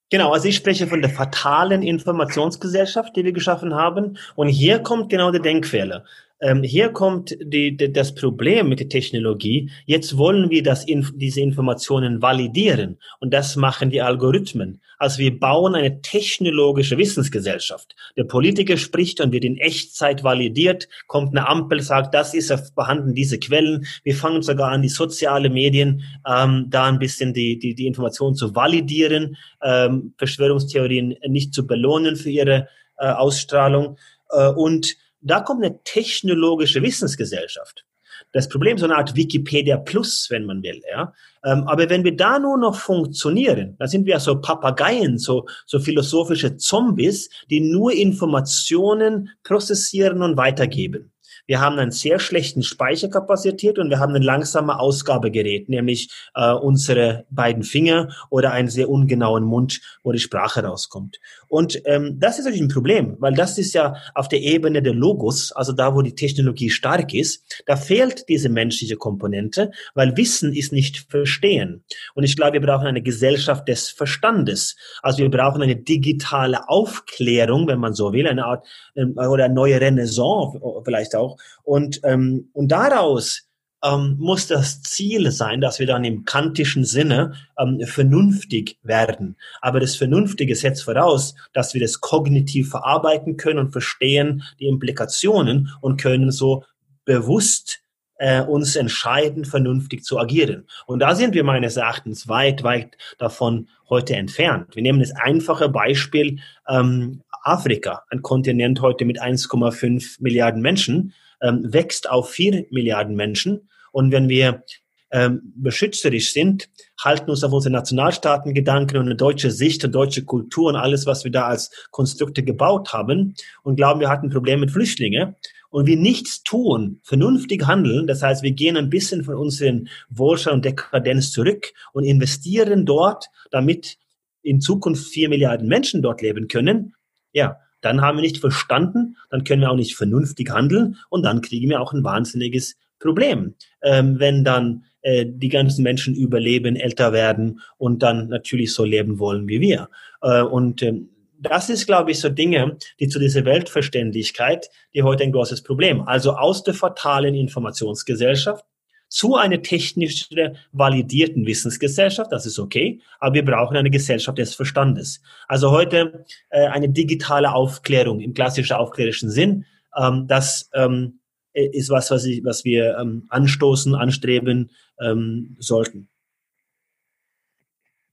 Genau, also ich spreche von der fatalen Informationsgesellschaft, die wir geschaffen haben. Und hier kommt genau der Denkfehler. Ähm, hier kommt die, die, das Problem mit der Technologie. Jetzt wollen wir das, diese Informationen validieren. Und das machen die Algorithmen. Also wir bauen eine technologische Wissensgesellschaft. Der Politiker spricht und wird in Echtzeit validiert, kommt eine Ampel, sagt, das ist vorhanden, diese Quellen. Wir fangen sogar an, die sozialen Medien ähm, da ein bisschen die, die, die Informationen zu validieren, ähm, Verschwörungstheorien nicht zu belohnen für ihre äh, Ausstrahlung. Äh, und da kommt eine technologische Wissensgesellschaft. Das Problem ist so eine Art Wikipedia Plus, wenn man will, ja. Ähm, aber wenn wir da nur noch funktionieren, dann sind wir so Papageien, so, so philosophische Zombies, die nur Informationen prozessieren und weitergeben. Wir haben einen sehr schlechten Speicherkapazität und wir haben ein langsamer Ausgabegerät, nämlich äh, unsere beiden Finger oder einen sehr ungenauen Mund, wo die Sprache rauskommt. Und ähm, das ist natürlich ein Problem, weil das ist ja auf der Ebene der Logos, also da, wo die Technologie stark ist, da fehlt diese menschliche Komponente, weil Wissen ist nicht Verstehen. Und ich glaube, wir brauchen eine Gesellschaft des Verstandes. Also wir brauchen eine digitale Aufklärung, wenn man so will, eine Art ähm, oder eine neue Renaissance vielleicht auch. Und, ähm, und daraus ähm, muss das Ziel sein, dass wir dann im kantischen Sinne ähm, vernünftig werden. Aber das Vernünftige setzt voraus, dass wir das kognitiv verarbeiten können und verstehen die Implikationen und können so bewusst äh, uns entscheiden, vernünftig zu agieren. Und da sind wir meines Erachtens weit, weit davon heute entfernt. Wir nehmen das einfache Beispiel ähm, Afrika, ein Kontinent heute mit 1,5 Milliarden Menschen, ähm, wächst auf 4 Milliarden Menschen. Und wenn wir ähm, beschützerisch sind, halten uns auf unsere Nationalstaatengedanken und eine deutsche Sicht und deutsche Kultur und alles, was wir da als Konstrukte gebaut haben. Und glauben, wir hatten ein Problem mit Flüchtlingen. Und wir nichts tun, vernünftig handeln, das heißt, wir gehen ein bisschen von unseren Wohlstand und Dekadenz zurück und investieren dort, damit in Zukunft vier Milliarden Menschen dort leben können, ja, dann haben wir nicht verstanden, dann können wir auch nicht vernünftig handeln. Und dann kriegen wir auch ein wahnsinniges Problem, ähm, wenn dann äh, die ganzen Menschen überleben, älter werden und dann natürlich so leben wollen wie wir. Äh, und ähm, das ist, glaube ich, so Dinge, die zu dieser Weltverständlichkeit, die heute ein großes Problem. Also aus der fatalen Informationsgesellschaft zu einer technisch validierten Wissensgesellschaft, das ist okay, aber wir brauchen eine Gesellschaft des Verstandes. Also heute äh, eine digitale Aufklärung im klassischen aufklärischen Sinn, ähm, das ähm, ist was, was, ich, was wir ähm, anstoßen, anstreben ähm, sollten.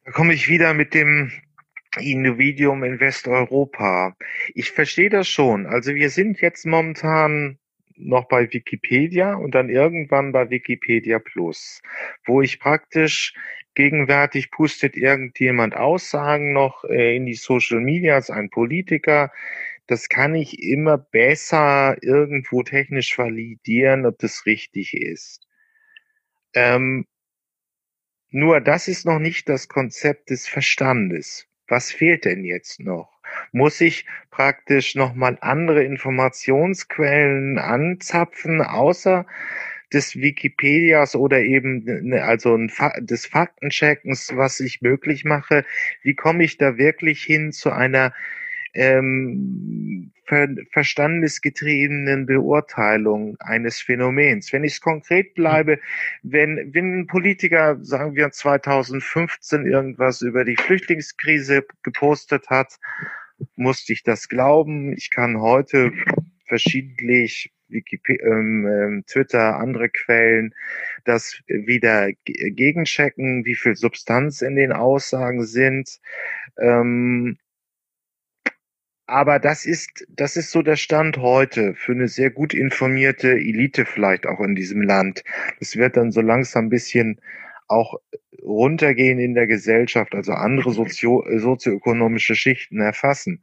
Da komme ich wieder mit dem Individuum in Westeuropa. Ich verstehe das schon. Also wir sind jetzt momentan noch bei Wikipedia und dann irgendwann bei Wikipedia Plus, wo ich praktisch gegenwärtig pustet irgendjemand Aussagen noch äh, in die Social Medias, ein Politiker. Das kann ich immer besser irgendwo technisch validieren, ob das richtig ist. Ähm, nur das ist noch nicht das Konzept des Verstandes. Was fehlt denn jetzt noch? Muss ich praktisch nochmal andere Informationsquellen anzapfen, außer des Wikipedias oder eben ne, also des Faktencheckens, was ich möglich mache? Wie komme ich da wirklich hin zu einer ähm, ver verstandesgetriebenen Beurteilung eines Phänomens. Wenn ich es konkret bleibe, wenn, wenn ein Politiker, sagen wir 2015, irgendwas über die Flüchtlingskrise gepostet hat, musste ich das glauben. Ich kann heute verschiedentlich Wikipedia, ähm, ähm, Twitter, andere Quellen, das wieder gegenchecken, wie viel Substanz in den Aussagen sind. Ähm, aber das ist, das ist so der Stand heute für eine sehr gut informierte Elite vielleicht auch in diesem Land. Das wird dann so langsam ein bisschen auch runtergehen in der Gesellschaft, also andere sozio sozioökonomische Schichten erfassen.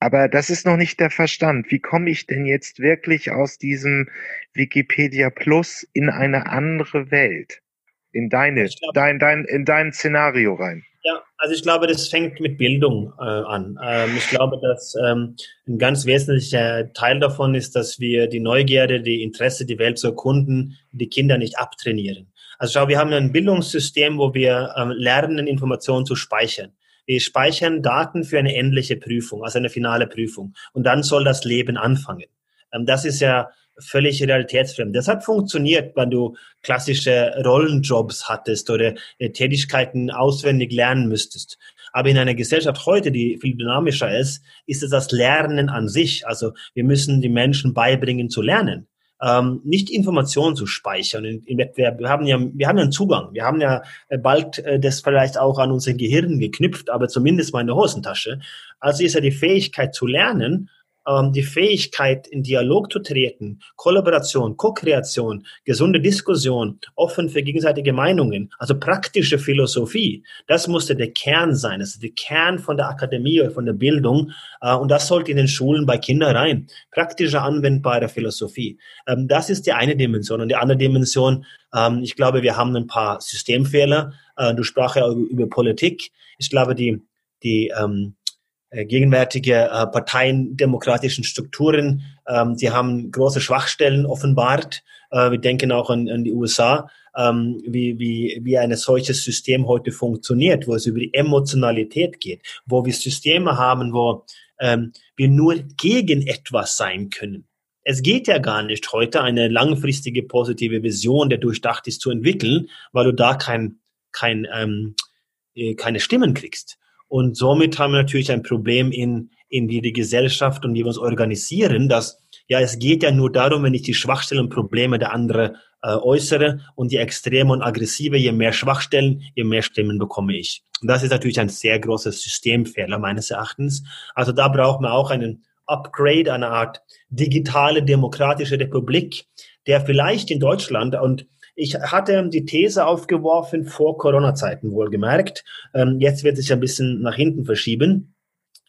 Aber das ist noch nicht der Verstand. Wie komme ich denn jetzt wirklich aus diesem Wikipedia Plus in eine andere Welt? In deine, glaub, dein, dein, in dein Szenario rein? Ja, also ich glaube, das fängt mit Bildung äh, an. Ähm, ich glaube, dass ähm, ein ganz wesentlicher Teil davon ist, dass wir die Neugierde, die Interesse, die Welt zu erkunden, die Kinder nicht abtrainieren. Also schau, wir haben ein Bildungssystem, wo wir ähm, lernen, Informationen zu speichern. Wir speichern Daten für eine endliche Prüfung, also eine finale Prüfung. Und dann soll das Leben anfangen. Ähm, das ist ja völlig realitätsfremd. Das hat funktioniert, wenn du klassische Rollenjobs hattest oder äh, Tätigkeiten auswendig lernen müsstest. Aber in einer Gesellschaft heute, die viel dynamischer ist, ist es das Lernen an sich. Also wir müssen die Menschen beibringen zu lernen. Ähm, nicht Informationen zu speichern. Wir haben ja, wir haben ja einen Zugang. Wir haben ja äh, bald äh, das vielleicht auch an unser Gehirn geknüpft, aber zumindest mal in der Hosentasche. Also ist ja die Fähigkeit zu lernen ähm, die Fähigkeit, in Dialog zu treten, Kollaboration, Co-Kreation, gesunde Diskussion, offen für gegenseitige Meinungen, also praktische Philosophie, das musste der Kern sein. Das ist der Kern von der Akademie, von der Bildung. Äh, und das sollte in den Schulen bei Kindern rein. Praktische, anwendbare Philosophie. Ähm, das ist die eine Dimension. Und die andere Dimension, ähm, ich glaube, wir haben ein paar Systemfehler. Äh, du sprach ja über Politik. Ich glaube, die, die, ähm, äh, gegenwärtige äh, parteiendemokratischen Strukturen. Ähm, sie haben große Schwachstellen offenbart. Äh, wir denken auch an, an die USA, ähm, wie, wie, wie ein solches System heute funktioniert, wo es über die Emotionalität geht, wo wir Systeme haben, wo ähm, wir nur gegen etwas sein können. es geht ja gar nicht heute eine langfristige positive Vision, der durchdacht ist, zu entwickeln, weil du da kein, kein, ähm, äh, keine Stimmen kriegst. Und somit haben wir natürlich ein Problem in, in wie die Gesellschaft und wie wir uns organisieren, dass ja, es geht ja nur darum, wenn ich die Schwachstellen und Probleme der anderen äh, äußere und die extreme und aggressive, je mehr Schwachstellen, je mehr Stimmen bekomme ich. Und das ist natürlich ein sehr großer Systemfehler meines Erachtens. Also da braucht man auch einen Upgrade, eine Art digitale demokratische Republik, der vielleicht in Deutschland und ich hatte die These aufgeworfen vor Corona-Zeiten wohlgemerkt. Ähm, jetzt wird sich ein bisschen nach hinten verschieben.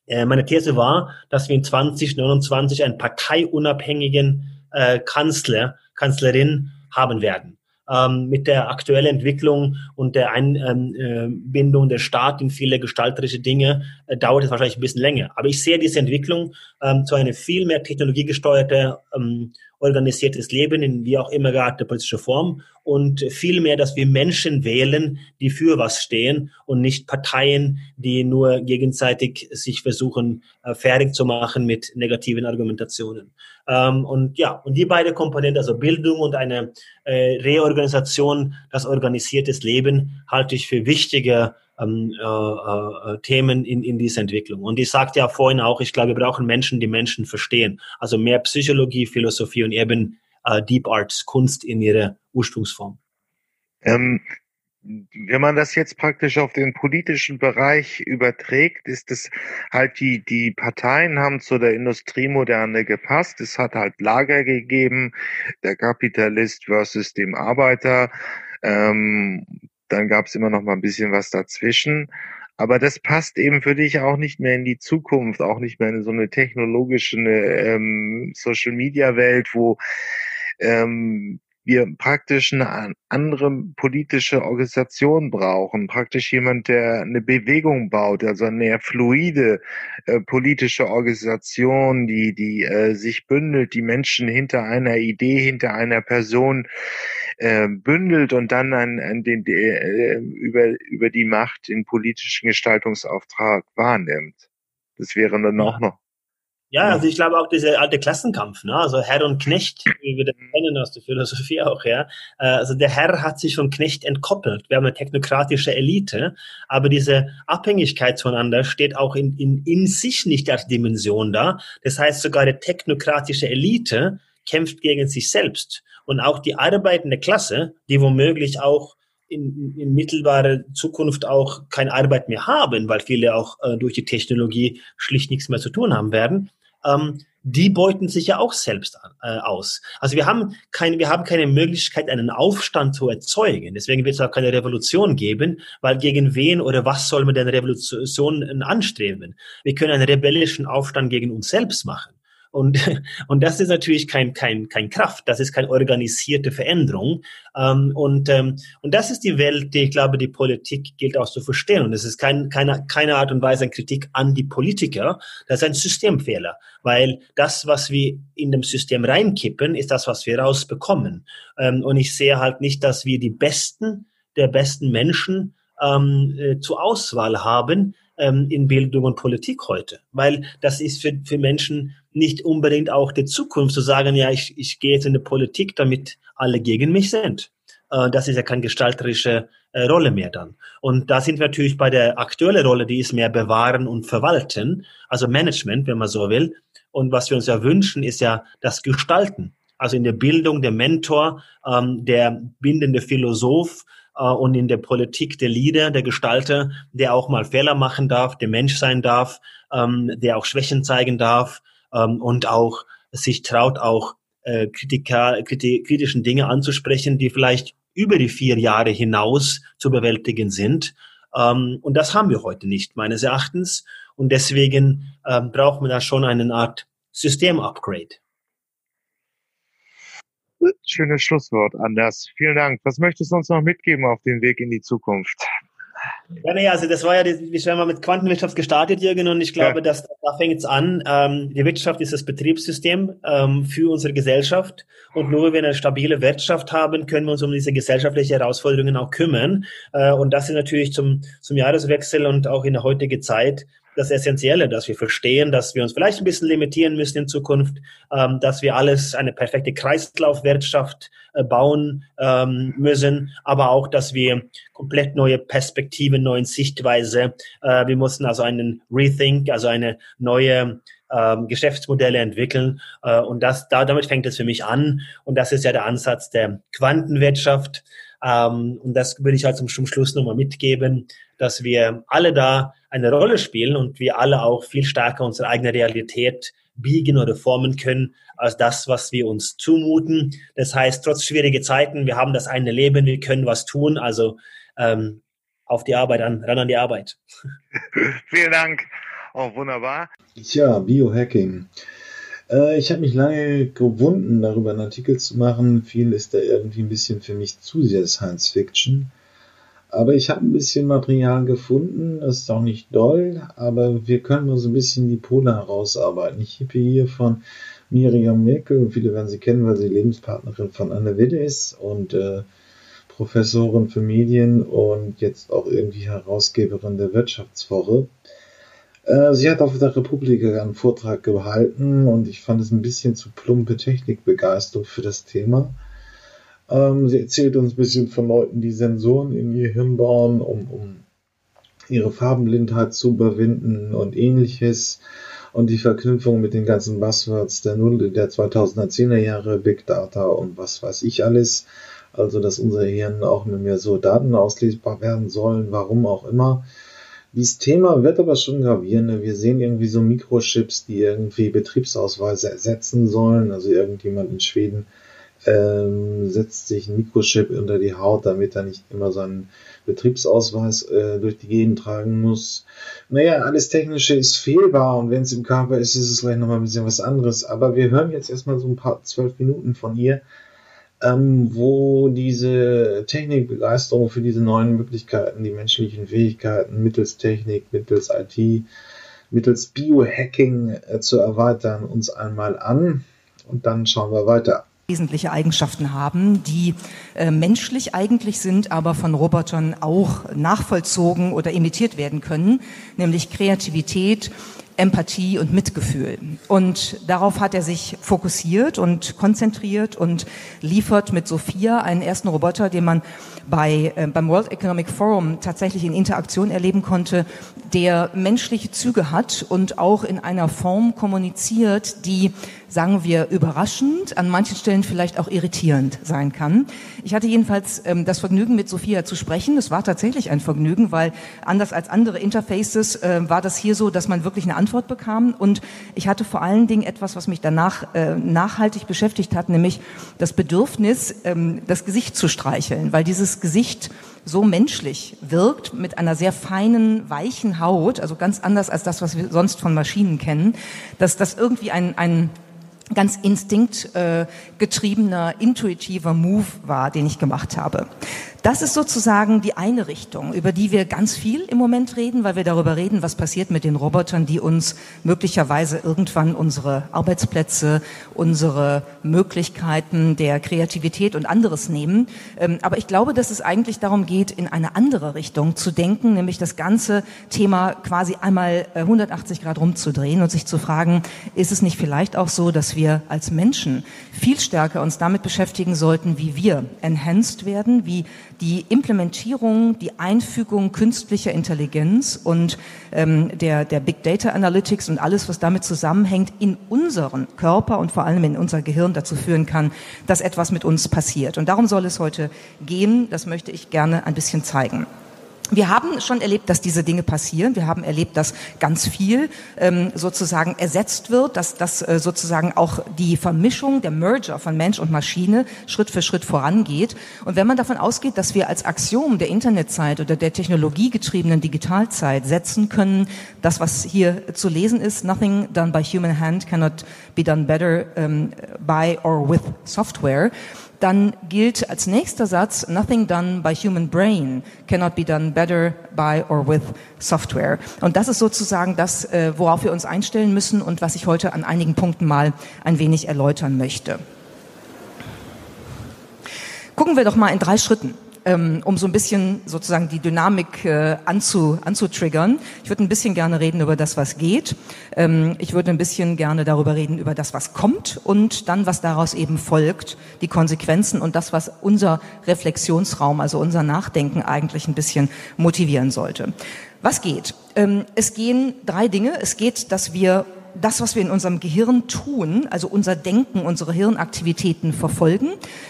Äh, meine These war, dass wir in 2029 einen parteiunabhängigen äh, Kanzler, Kanzlerin haben werden. Ähm, mit der aktuellen Entwicklung und der Einbindung ähm, äh, der Staat in viele gestalterische Dinge äh, dauert es wahrscheinlich ein bisschen länger. Aber ich sehe diese Entwicklung ähm, zu einer viel mehr technologiegesteuerte ähm, organisiertes Leben in wie auch immer geartete politische Form und vielmehr, dass wir Menschen wählen, die für was stehen und nicht Parteien, die nur gegenseitig sich versuchen, äh, fertig zu machen mit negativen Argumentationen. Ähm, und ja, und die beiden Komponenten, also Bildung und eine äh, Reorganisation, das organisiertes Leben, halte ich für wichtiger ähm, äh, äh, Themen in, in dieser Entwicklung. Und ich sagte ja vorhin auch, ich glaube, wir brauchen Menschen, die Menschen verstehen. Also mehr Psychologie, Philosophie und eben äh, Deep Arts, Kunst in ihrer Ursprungsform. Ähm, wenn man das jetzt praktisch auf den politischen Bereich überträgt, ist es halt die, die Parteien haben zu der Industriemoderne gepasst. Es hat halt Lager gegeben, der Kapitalist versus dem Arbeiter. Ähm, dann gab es immer noch mal ein bisschen was dazwischen. Aber das passt eben für dich auch nicht mehr in die Zukunft, auch nicht mehr in so eine technologische ähm, Social-Media-Welt, wo ähm, wir praktisch eine andere politische Organisation brauchen, praktisch jemand, der eine Bewegung baut, also eine fluide äh, politische Organisation, die, die äh, sich bündelt, die Menschen hinter einer Idee, hinter einer Person äh, bündelt und dann an, an den, äh, über, über die Macht den politischen Gestaltungsauftrag wahrnimmt. Das wäre dann auch noch ja, also ich glaube auch dieser alte Klassenkampf, ne? also Herr und Knecht, wie wir das kennen aus der Philosophie auch, ja. Äh, also der Herr hat sich vom Knecht entkoppelt. Wir haben eine technokratische Elite, aber diese Abhängigkeit zueinander steht auch in, in, in sich nicht als Dimension da. Das heißt, sogar die technokratische Elite kämpft gegen sich selbst. Und auch die arbeitende Klasse, die womöglich auch in, in mittelbarer Zukunft auch keine Arbeit mehr haben, weil viele auch äh, durch die Technologie schlicht nichts mehr zu tun haben werden, ähm, die beuten sich ja auch selbst an, äh, aus. Also wir haben keine, wir haben keine Möglichkeit, einen Aufstand zu erzeugen. Deswegen wird es auch keine Revolution geben, weil gegen wen oder was soll man denn Revolution anstreben? Wir können einen rebellischen Aufstand gegen uns selbst machen. Und, und das ist natürlich kein, kein, kein Kraft, das ist keine organisierte Veränderung. Ähm, und, ähm, und das ist die Welt, die ich glaube, die Politik gilt auch zu verstehen. Und es ist kein, keine, keine Art und Weise eine Kritik an die Politiker, das ist ein Systemfehler, weil das, was wir in dem System reinkippen, ist das, was wir rausbekommen. Ähm, und ich sehe halt nicht, dass wir die Besten der besten Menschen ähm, äh, zur Auswahl haben, ähm, in Bildung und Politik heute. Weil das ist für, für Menschen nicht unbedingt auch die Zukunft zu sagen, ja, ich, ich gehe jetzt in die Politik, damit alle gegen mich sind. Äh, das ist ja keine gestalterische äh, Rolle mehr dann. Und da sind wir natürlich bei der aktuellen Rolle, die ist mehr bewahren und verwalten, also Management, wenn man so will. Und was wir uns ja wünschen, ist ja das Gestalten. Also in der Bildung der Mentor, ähm, der bindende Philosoph, äh, und in der Politik der Leader, der Gestalter, der auch mal Fehler machen darf, der Mensch sein darf, ähm, der auch Schwächen zeigen darf ähm, und auch sich traut, auch äh, Kritiker, kriti kritischen Dinge anzusprechen, die vielleicht über die vier Jahre hinaus zu bewältigen sind. Ähm, und das haben wir heute nicht, meines Erachtens. Und deswegen ähm, braucht man da schon eine Art System-Upgrade. Schönes Schlusswort, Anders. Vielen Dank. Was möchtest du uns noch mitgeben auf den Weg in die Zukunft? Ja, nee, also das war ja, wir haben mit Quantenwirtschaft gestartet, Jürgen, und ich glaube, ja. dass da fängt es an. Ähm, die Wirtschaft ist das Betriebssystem ähm, für unsere Gesellschaft. Und nur wenn wir eine stabile Wirtschaft haben, können wir uns um diese gesellschaftlichen Herausforderungen auch kümmern. Äh, und das ist natürlich zum, zum Jahreswechsel und auch in der heutigen Zeit das Essentielle, dass wir verstehen, dass wir uns vielleicht ein bisschen limitieren müssen in Zukunft, ähm, dass wir alles eine perfekte Kreislaufwirtschaft äh, bauen ähm, müssen, aber auch, dass wir komplett neue Perspektiven, neuen Sichtweise, äh, wir mussten also einen Rethink, also eine neue ähm, Geschäftsmodelle entwickeln äh, und das, da, damit fängt es für mich an und das ist ja der Ansatz der Quantenwirtschaft. Ähm, und das würde ich halt zum, zum Schluss nochmal mitgeben, dass wir alle da eine Rolle spielen und wir alle auch viel stärker unsere eigene Realität biegen oder formen können als das, was wir uns zumuten. Das heißt, trotz schwieriger Zeiten, wir haben das eine Leben, wir können was tun. Also ähm, auf die Arbeit an, ran an die Arbeit. Vielen Dank. Auch oh, wunderbar. Tja, Biohacking. Äh, ich habe mich lange gewunden, darüber einen Artikel zu machen. Viel ist da irgendwie ein bisschen für mich zu sehr Science Fiction. Aber ich habe ein bisschen Material gefunden, das ist auch nicht doll, aber wir können mal so ein bisschen die Pole herausarbeiten. Ich habe hier von Miriam Merkel, viele werden sie kennen, weil sie Lebenspartnerin von Anne Widde ist und äh, Professorin für Medien und jetzt auch irgendwie Herausgeberin der Wirtschaftswoche. Äh, sie hat auf der Republik einen Vortrag gehalten und ich fand es ein bisschen zu plumpe Technikbegeisterung für das Thema. Ähm, sie erzählt uns ein bisschen von Leuten, die Sensoren in ihr Hirn bauen, um, um ihre Farbenblindheit zu überwinden und ähnliches. Und die Verknüpfung mit den ganzen Buzzwords der Null der 2010er Jahre, Big Data und was weiß ich alles. Also, dass unser Hirn auch nicht mehr so Daten auslesbar werden sollen, warum auch immer. Dieses Thema wird aber schon gravierender. Wir sehen irgendwie so Mikrochips, die irgendwie Betriebsausweise ersetzen sollen. Also irgendjemand in Schweden ähm, setzt sich ein Mikrochip unter die Haut, damit er nicht immer seinen Betriebsausweis äh, durch die Gegend tragen muss. Naja, alles Technische ist fehlbar und wenn es im Körper ist, ist es vielleicht nochmal ein bisschen was anderes. Aber wir hören jetzt erstmal so ein paar zwölf Minuten von ihr, ähm, wo diese Technikbegeisterung für diese neuen Möglichkeiten, die menschlichen Fähigkeiten mittels Technik, mittels IT, mittels Biohacking äh, zu erweitern, uns einmal an und dann schauen wir weiter wesentliche Eigenschaften haben, die äh, menschlich eigentlich sind, aber von Robotern auch nachvollzogen oder imitiert werden können, nämlich Kreativität, Empathie und Mitgefühl. Und darauf hat er sich fokussiert und konzentriert und liefert mit Sophia einen ersten Roboter, den man bei, äh, beim World Economic Forum tatsächlich in Interaktion erleben konnte, der menschliche Züge hat und auch in einer Form kommuniziert, die sagen wir, überraschend, an manchen Stellen vielleicht auch irritierend sein kann. Ich hatte jedenfalls ähm, das Vergnügen, mit Sophia zu sprechen. Es war tatsächlich ein Vergnügen, weil anders als andere Interfaces äh, war das hier so, dass man wirklich eine Antwort bekam. Und ich hatte vor allen Dingen etwas, was mich danach äh, nachhaltig beschäftigt hat, nämlich das Bedürfnis, ähm, das Gesicht zu streicheln, weil dieses Gesicht so menschlich wirkt, mit einer sehr feinen, weichen Haut, also ganz anders als das, was wir sonst von Maschinen kennen, dass das irgendwie ein, ein ganz instinktgetriebener, äh, intuitiver Move war, den ich gemacht habe. Das ist sozusagen die eine Richtung, über die wir ganz viel im Moment reden, weil wir darüber reden, was passiert mit den Robotern, die uns möglicherweise irgendwann unsere Arbeitsplätze, unsere Möglichkeiten der Kreativität und anderes nehmen. Ähm, aber ich glaube, dass es eigentlich darum geht, in eine andere Richtung zu denken, nämlich das ganze Thema quasi einmal 180 äh, Grad rumzudrehen und sich zu fragen, ist es nicht vielleicht auch so, dass wir als Menschen viel stärker uns damit beschäftigen sollten, wie wir enhanced werden, wie die Implementierung, die Einfügung künstlicher Intelligenz und ähm, der, der Big Data Analytics und alles, was damit zusammenhängt, in unseren Körper und vor allem in unser Gehirn dazu führen kann, dass etwas mit uns passiert. Und darum soll es heute gehen. Das möchte ich gerne ein bisschen zeigen. Wir haben schon erlebt, dass diese Dinge passieren. Wir haben erlebt, dass ganz viel ähm, sozusagen ersetzt wird, dass, dass äh, sozusagen auch die Vermischung, der Merger von Mensch und Maschine Schritt für Schritt vorangeht. Und wenn man davon ausgeht, dass wir als Axiom der Internetzeit oder der technologiegetriebenen Digitalzeit setzen können, das, was hier zu lesen ist, nothing done by human hand cannot be done better um, by or with software, dann gilt als nächster Satz, nothing done by human brain cannot be done better by or with software. Und das ist sozusagen das, äh, worauf wir uns einstellen müssen und was ich heute an einigen Punkten mal ein wenig erläutern möchte. Gucken wir doch mal in drei Schritten um so ein bisschen sozusagen die Dynamik äh, anzu, anzutriggern. Ich würde ein bisschen gerne reden über das, was geht. Ähm, ich würde ein bisschen gerne darüber reden, über das, was kommt und dann, was daraus eben folgt, die Konsequenzen und das, was unser Reflexionsraum, also unser Nachdenken eigentlich ein bisschen motivieren sollte. Was geht? Ähm, es gehen drei Dinge. Es geht, dass wir das, was wir in unserem Gehirn tun, also unser Denken, unsere Hirnaktivitäten verfolgen.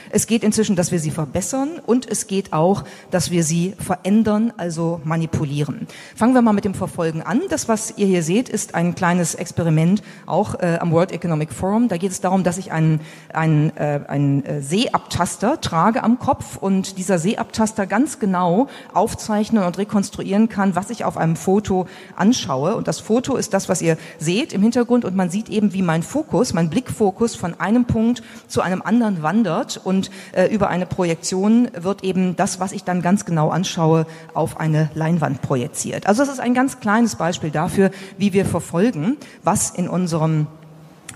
Es geht inzwischen, dass wir sie verbessern und es geht auch, dass wir sie verändern, also manipulieren. Fangen wir mal mit dem Verfolgen an. Das, was ihr hier seht, ist ein kleines Experiment, auch äh, am World Economic Forum. Da geht es darum, dass ich einen, einen, äh, einen äh, Seeabtaster trage am Kopf und dieser Seeabtaster ganz genau aufzeichnen und rekonstruieren kann, was ich auf einem Foto anschaue. Und das Foto ist das, was ihr seht im Hintergrund und man sieht eben, wie mein Fokus, mein Blickfokus von einem Punkt zu einem anderen wandert und äh, über eine Projektion wird eben das, was ich dann ganz genau anschaue, auf eine Leinwand projiziert. Also das ist ein ganz kleines Beispiel dafür, wie wir verfolgen, was in unserem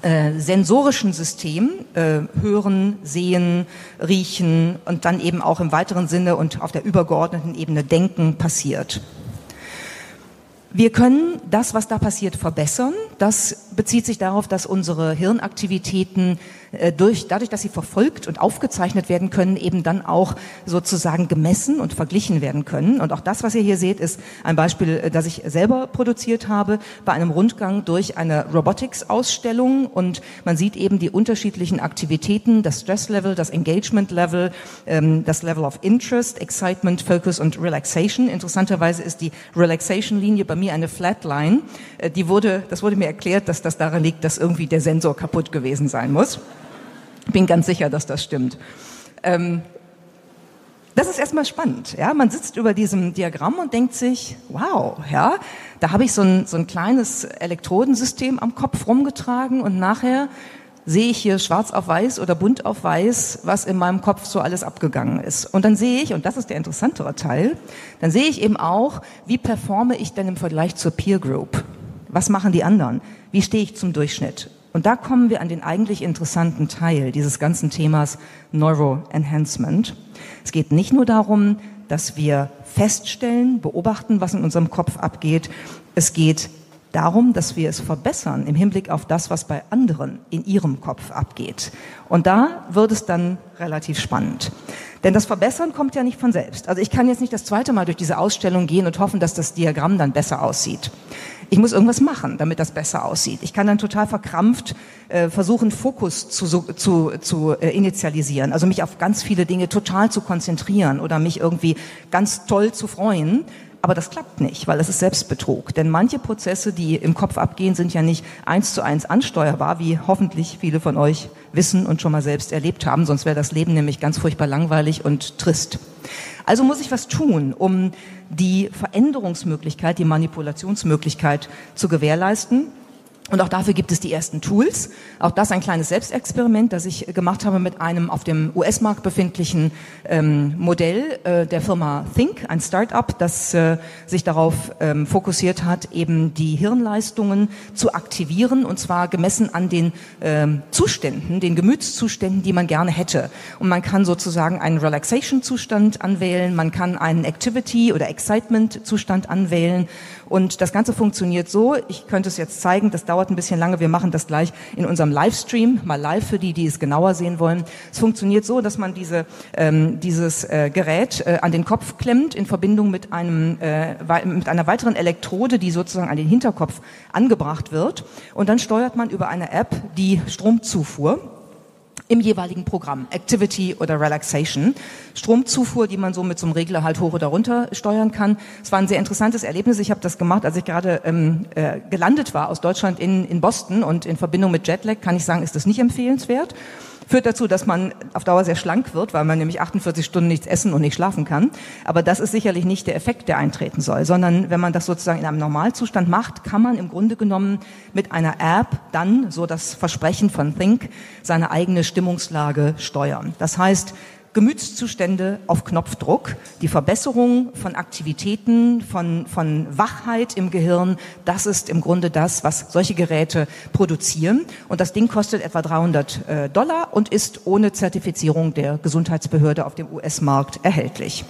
äh, sensorischen System, äh, hören, sehen, riechen und dann eben auch im weiteren Sinne und auf der übergeordneten Ebene denken passiert. Wir können das, was da passiert, verbessern. Das bezieht sich darauf, dass unsere Hirnaktivitäten durch, dadurch, dass sie verfolgt und aufgezeichnet werden können, eben dann auch sozusagen gemessen und verglichen werden können. Und auch das, was ihr hier seht, ist ein Beispiel, äh, das ich selber produziert habe bei einem Rundgang durch eine Robotics-Ausstellung. Und man sieht eben die unterschiedlichen Aktivitäten, das Stress-Level, das Engagement-Level, ähm, das Level of Interest, Excitement, Focus und Relaxation. Interessanterweise ist die Relaxation-Linie bei mir eine Flatline. Äh, die wurde, das wurde mir erklärt, dass das daran liegt, dass irgendwie der Sensor kaputt gewesen sein muss. Bin ganz sicher, dass das stimmt. Ähm, das ist erstmal spannend. Ja? Man sitzt über diesem Diagramm und denkt sich, wow, ja, da habe ich so ein, so ein kleines Elektrodensystem am Kopf rumgetragen und nachher sehe ich hier schwarz auf weiß oder bunt auf weiß, was in meinem Kopf so alles abgegangen ist. Und dann sehe ich, und das ist der interessantere Teil, dann sehe ich eben auch, wie performe ich denn im Vergleich zur Peer Group? Was machen die anderen? Wie stehe ich zum Durchschnitt? Und da kommen wir an den eigentlich interessanten Teil dieses ganzen Themas Neuroenhancement. Es geht nicht nur darum, dass wir feststellen, beobachten, was in unserem Kopf abgeht. Es geht darum, dass wir es verbessern im Hinblick auf das, was bei anderen in ihrem Kopf abgeht. Und da wird es dann relativ spannend. Denn das Verbessern kommt ja nicht von selbst. Also ich kann jetzt nicht das zweite Mal durch diese Ausstellung gehen und hoffen, dass das Diagramm dann besser aussieht. Ich muss irgendwas machen, damit das besser aussieht. Ich kann dann total verkrampft äh, versuchen, Fokus zu, zu, zu äh, initialisieren, also mich auf ganz viele Dinge total zu konzentrieren oder mich irgendwie ganz toll zu freuen. Aber das klappt nicht, weil es ist Selbstbetrug. Denn manche Prozesse, die im Kopf abgehen, sind ja nicht eins zu eins ansteuerbar, wie hoffentlich viele von euch wissen und schon mal selbst erlebt haben. Sonst wäre das Leben nämlich ganz furchtbar langweilig und trist. Also muss ich was tun, um die Veränderungsmöglichkeit, die Manipulationsmöglichkeit zu gewährleisten. Und auch dafür gibt es die ersten Tools. Auch das ein kleines Selbstexperiment, das ich gemacht habe mit einem auf dem US-Markt befindlichen ähm, Modell äh, der Firma Think, ein Start-up, das äh, sich darauf ähm, fokussiert hat, eben die Hirnleistungen zu aktivieren und zwar gemessen an den ähm, Zuständen, den Gemütszuständen, die man gerne hätte. Und man kann sozusagen einen Relaxation-Zustand anwählen, man kann einen Activity- oder Excitement-Zustand anwählen und das Ganze funktioniert so, ich könnte es jetzt zeigen, das dauert ein bisschen lange, wir machen das gleich in unserem Livestream, mal live für die, die es genauer sehen wollen. Es funktioniert so, dass man diese, ähm, dieses äh, Gerät äh, an den Kopf klemmt in Verbindung mit, einem, äh, mit einer weiteren Elektrode, die sozusagen an den Hinterkopf angebracht wird. Und dann steuert man über eine App die Stromzufuhr im jeweiligen Programm, Activity oder Relaxation. Stromzufuhr, die man so mit so einem Regler halt hoch oder runter steuern kann. Es war ein sehr interessantes Erlebnis. Ich habe das gemacht, als ich gerade ähm, äh, gelandet war aus Deutschland in, in Boston und in Verbindung mit Jetlag kann ich sagen, ist das nicht empfehlenswert führt dazu, dass man auf Dauer sehr schlank wird, weil man nämlich 48 Stunden nichts essen und nicht schlafen kann. Aber das ist sicherlich nicht der Effekt, der eintreten soll, sondern wenn man das sozusagen in einem Normalzustand macht, kann man im Grunde genommen mit einer App dann, so das Versprechen von Think, seine eigene Stimmungslage steuern. Das heißt, Gemütszustände auf Knopfdruck, die Verbesserung von Aktivitäten, von, von Wachheit im Gehirn, das ist im Grunde das, was solche Geräte produzieren. Und das Ding kostet etwa 300 äh, Dollar und ist ohne Zertifizierung der Gesundheitsbehörde auf dem US-Markt erhältlich.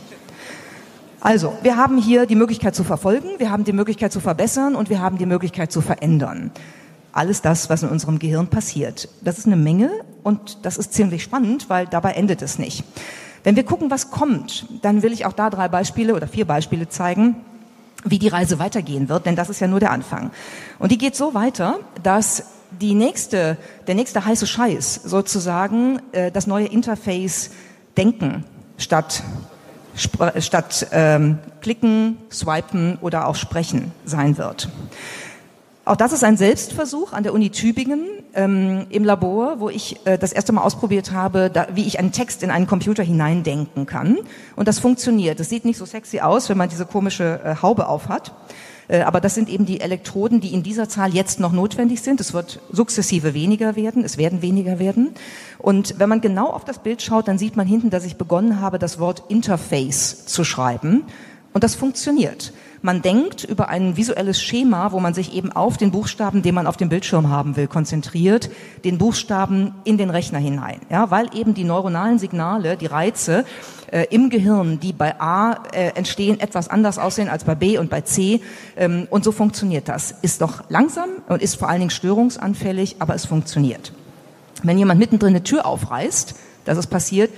Also, wir haben hier die Möglichkeit zu verfolgen, wir haben die Möglichkeit zu verbessern und wir haben die Möglichkeit zu verändern. Alles das, was in unserem Gehirn passiert. Das ist eine Menge und das ist ziemlich spannend, weil dabei endet es nicht. Wenn wir gucken, was kommt, dann will ich auch da drei Beispiele oder vier Beispiele zeigen, wie die Reise weitergehen wird, denn das ist ja nur der Anfang. Und die geht so weiter, dass die nächste, der nächste heiße Scheiß sozusagen äh, das neue Interface Denken statt statt ähm, klicken, swipen oder auch sprechen sein wird. Auch das ist ein Selbstversuch an der Uni Tübingen ähm, im Labor, wo ich äh, das erste Mal ausprobiert habe, da, wie ich einen Text in einen Computer hineindenken kann. Und das funktioniert. Das sieht nicht so sexy aus, wenn man diese komische äh, Haube aufhat. Äh, aber das sind eben die Elektroden, die in dieser Zahl jetzt noch notwendig sind. Es wird sukzessive weniger werden, es werden weniger werden. Und wenn man genau auf das Bild schaut, dann sieht man hinten, dass ich begonnen habe, das Wort Interface zu schreiben. Und das funktioniert. Man denkt über ein visuelles Schema, wo man sich eben auf den Buchstaben, den man auf dem Bildschirm haben will, konzentriert, den Buchstaben in den Rechner hinein. Ja, weil eben die neuronalen Signale, die Reize äh, im Gehirn, die bei A äh, entstehen, etwas anders aussehen als bei B und bei C. Ähm, und so funktioniert das. Ist doch langsam und ist vor allen Dingen störungsanfällig, aber es funktioniert. Wenn jemand mittendrin eine Tür aufreißt, das ist passiert,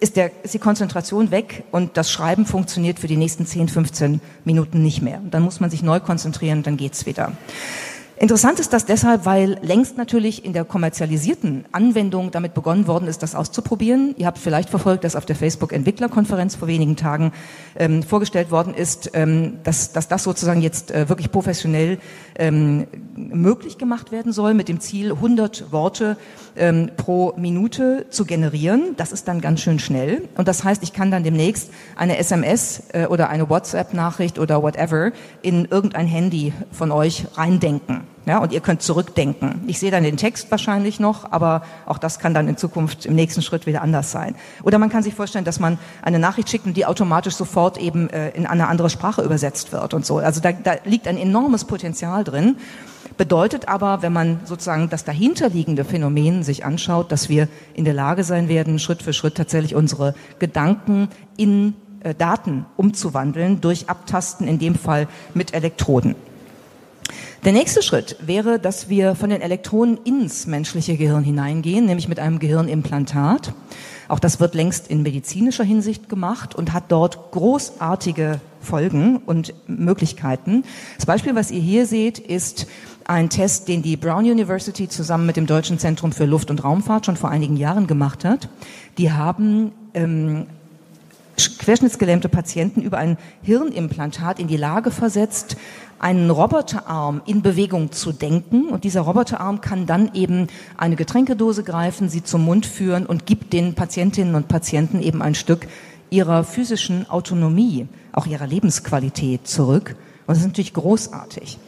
ist, der, ist die Konzentration weg und das Schreiben funktioniert für die nächsten 10, 15 Minuten nicht mehr. Dann muss man sich neu konzentrieren, dann geht's wieder. Interessant ist das deshalb, weil längst natürlich in der kommerzialisierten Anwendung damit begonnen worden ist, das auszuprobieren. Ihr habt vielleicht verfolgt, dass auf der Facebook-Entwicklerkonferenz vor wenigen Tagen ähm, vorgestellt worden ist, ähm, dass, dass das sozusagen jetzt äh, wirklich professionell ähm, möglich gemacht werden soll, mit dem Ziel, 100 Worte ähm, pro Minute zu generieren. Das ist dann ganz schön schnell. Und das heißt, ich kann dann demnächst eine SMS äh, oder eine WhatsApp-Nachricht oder whatever in irgendein Handy von euch reindenken. Ja, und ihr könnt zurückdenken. Ich sehe dann den Text wahrscheinlich noch, aber auch das kann dann in Zukunft im nächsten Schritt wieder anders sein. Oder man kann sich vorstellen, dass man eine Nachricht schickt und die automatisch sofort eben äh, in eine andere Sprache übersetzt wird und so. Also da, da liegt ein enormes Potenzial drin. Bedeutet aber, wenn man sozusagen das dahinterliegende Phänomen sich anschaut, dass wir in der Lage sein werden, Schritt für Schritt tatsächlich unsere Gedanken in äh, Daten umzuwandeln durch Abtasten, in dem Fall mit Elektroden. Der nächste Schritt wäre, dass wir von den Elektronen ins menschliche Gehirn hineingehen, nämlich mit einem Gehirnimplantat. Auch das wird längst in medizinischer Hinsicht gemacht und hat dort großartige Folgen und Möglichkeiten. Das Beispiel, was ihr hier seht, ist ein Test, den die Brown University zusammen mit dem Deutschen Zentrum für Luft- und Raumfahrt schon vor einigen Jahren gemacht hat. Die haben ähm, querschnittsgelähmte Patienten über ein Hirnimplantat in die Lage versetzt, einen Roboterarm in Bewegung zu denken. Und dieser Roboterarm kann dann eben eine Getränkedose greifen, sie zum Mund führen und gibt den Patientinnen und Patienten eben ein Stück ihrer physischen Autonomie, auch ihrer Lebensqualität zurück. Und das ist natürlich großartig.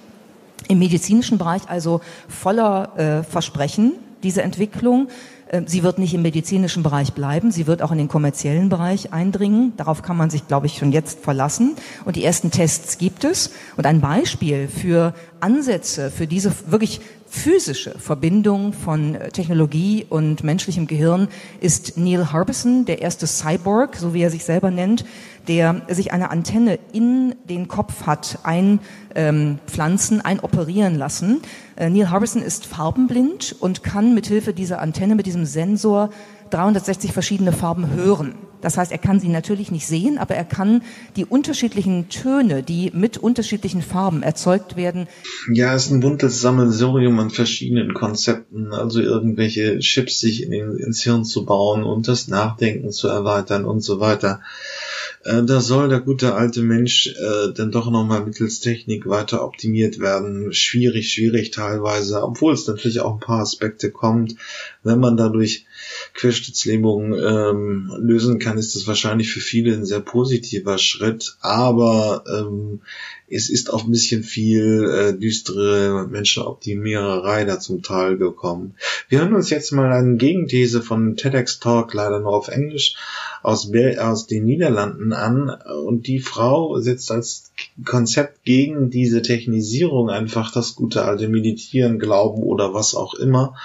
Im medizinischen Bereich also voller äh, Versprechen, diese Entwicklung. Ähm, sie wird nicht im medizinischen Bereich bleiben, sie wird auch in den kommerziellen Bereich eindringen. Darauf kann man sich, glaube ich, schon jetzt verlassen. Und die ersten Tests gibt es. Und ein Beispiel für Ansätze, für diese wirklich physische Verbindung von äh, Technologie und menschlichem Gehirn ist Neil Harbison, der erste Cyborg, so wie er sich selber nennt, der sich eine Antenne in den Kopf hat einpflanzen, ähm, einoperieren lassen. Äh, Neil Harbison ist farbenblind und kann mithilfe dieser Antenne, mit diesem Sensor 360 verschiedene Farben hören. Das heißt, er kann sie natürlich nicht sehen, aber er kann die unterschiedlichen Töne, die mit unterschiedlichen Farben erzeugt werden. Ja, es ist ein buntes Sammelsurium an verschiedenen Konzepten, also irgendwelche Chips sich in den, ins Hirn zu bauen und das Nachdenken zu erweitern und so weiter. Äh, da soll der gute alte Mensch äh, dann doch nochmal mittels Technik weiter optimiert werden. Schwierig, schwierig teilweise, obwohl es natürlich auch ein paar Aspekte kommt. Wenn man dadurch Querschnittslähmung ähm, lösen kann, ist das wahrscheinlich für viele ein sehr positiver Schritt. Aber ähm, es ist auch ein bisschen viel äh, düstere Menschenoptimiererei da zum Teil gekommen. Wir hören uns jetzt mal eine Gegenthese von TEDx Talk, leider nur auf Englisch, aus, aus den Niederlanden an und die Frau setzt als Konzept gegen diese Technisierung einfach das gute alte Meditieren, Glauben oder was auch immer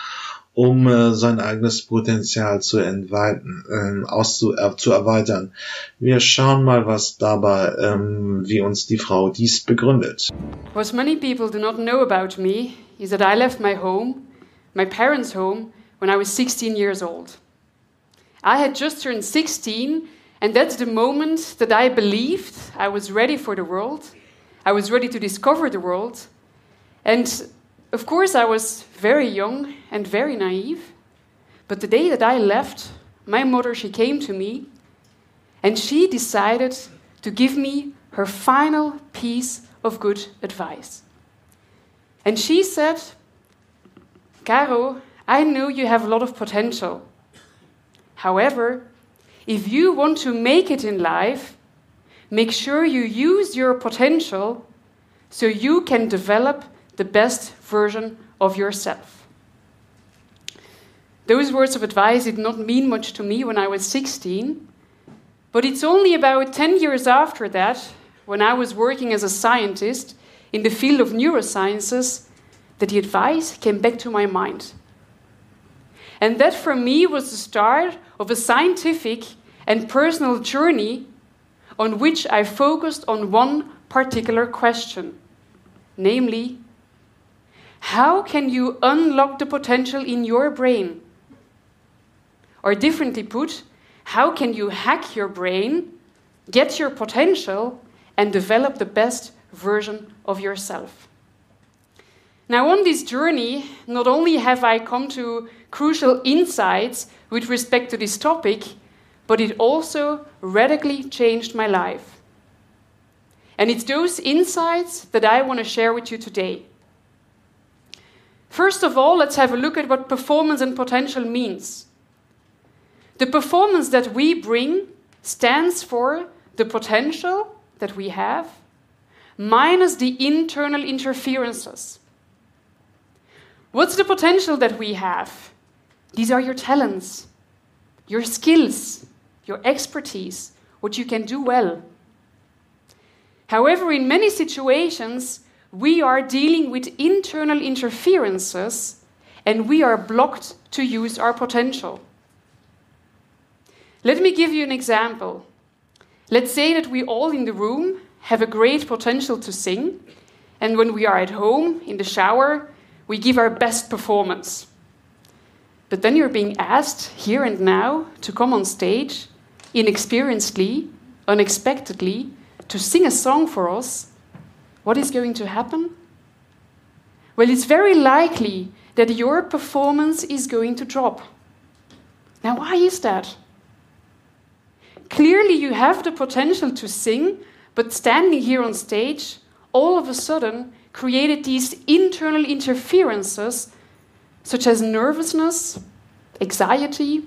um äh, sein eigenes Potenzial zu entweiten, ähm, auszu äh, zu erweitern. Wir schauen mal, was dabei, ähm, wie uns die Frau dies begründet. What many people do not know about me is that I left my home, my parents' home, when I was 16 years old. I had just turned 16, and that's the moment that I believed I was ready for the world. I was ready to discover the world. And of course, I was very young and very naive. But the day that I left, my mother, she came to me and she decided to give me her final piece of good advice. And she said, Caro, I know you have a lot of potential. However, if you want to make it in life, make sure you use your potential so you can develop the best version of yourself. Those words of advice did not mean much to me when I was 16, but it's only about 10 years after that, when I was working as a scientist in the field of neurosciences, that the advice came back to my mind. And that for me was the start of a scientific and personal journey on which I focused on one particular question namely, how can you unlock the potential in your brain? Or differently put, how can you hack your brain, get your potential, and develop the best version of yourself? Now, on this journey, not only have I come to crucial insights with respect to this topic, but it also radically changed my life. And it's those insights that I want to share with you today. First of all, let's have a look at what performance and potential means. The performance that we bring stands for the potential that we have minus the internal interferences. What's the potential that we have? These are your talents, your skills, your expertise, what you can do well. However, in many situations, we are dealing with internal interferences and we are blocked to use our potential. Let me give you an example. Let's say that we all in the room have a great potential to sing, and when we are at home in the shower, we give our best performance. But then you're being asked here and now to come on stage, inexperiencedly, unexpectedly, to sing a song for us what is going to happen? Well, it's very likely that your performance is going to drop. Now, why is that? Clearly, you have the potential to sing, but standing here on stage, all of a sudden, created these internal interferences, such as nervousness, anxiety,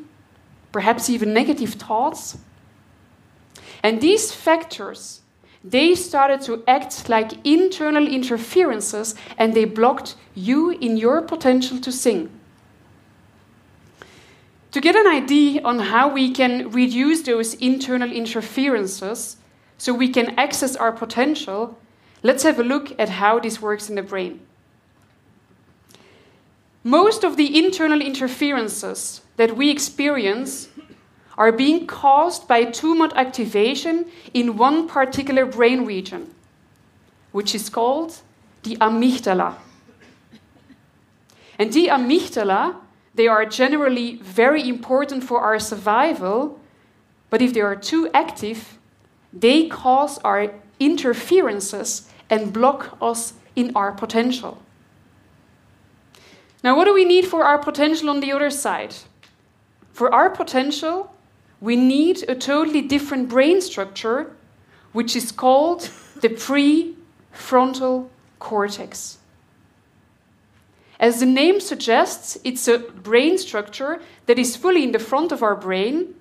perhaps even negative thoughts. And these factors they started to act like internal interferences and they blocked you in your potential to sing. To get an idea on how we can reduce those internal interferences so we can access our potential, let's have a look at how this works in the brain. Most of the internal interferences that we experience are being caused by tumor activation in one particular brain region, which is called the amygdala. And the amygdala, they are generally very important for our survival, but if they are too active, they cause our interferences and block us in our potential. Now, what do we need for our potential on the other side? For our potential, we need a totally different brain structure, which is called the prefrontal cortex. As the name suggests, it's a brain structure that is fully in the front of our brain,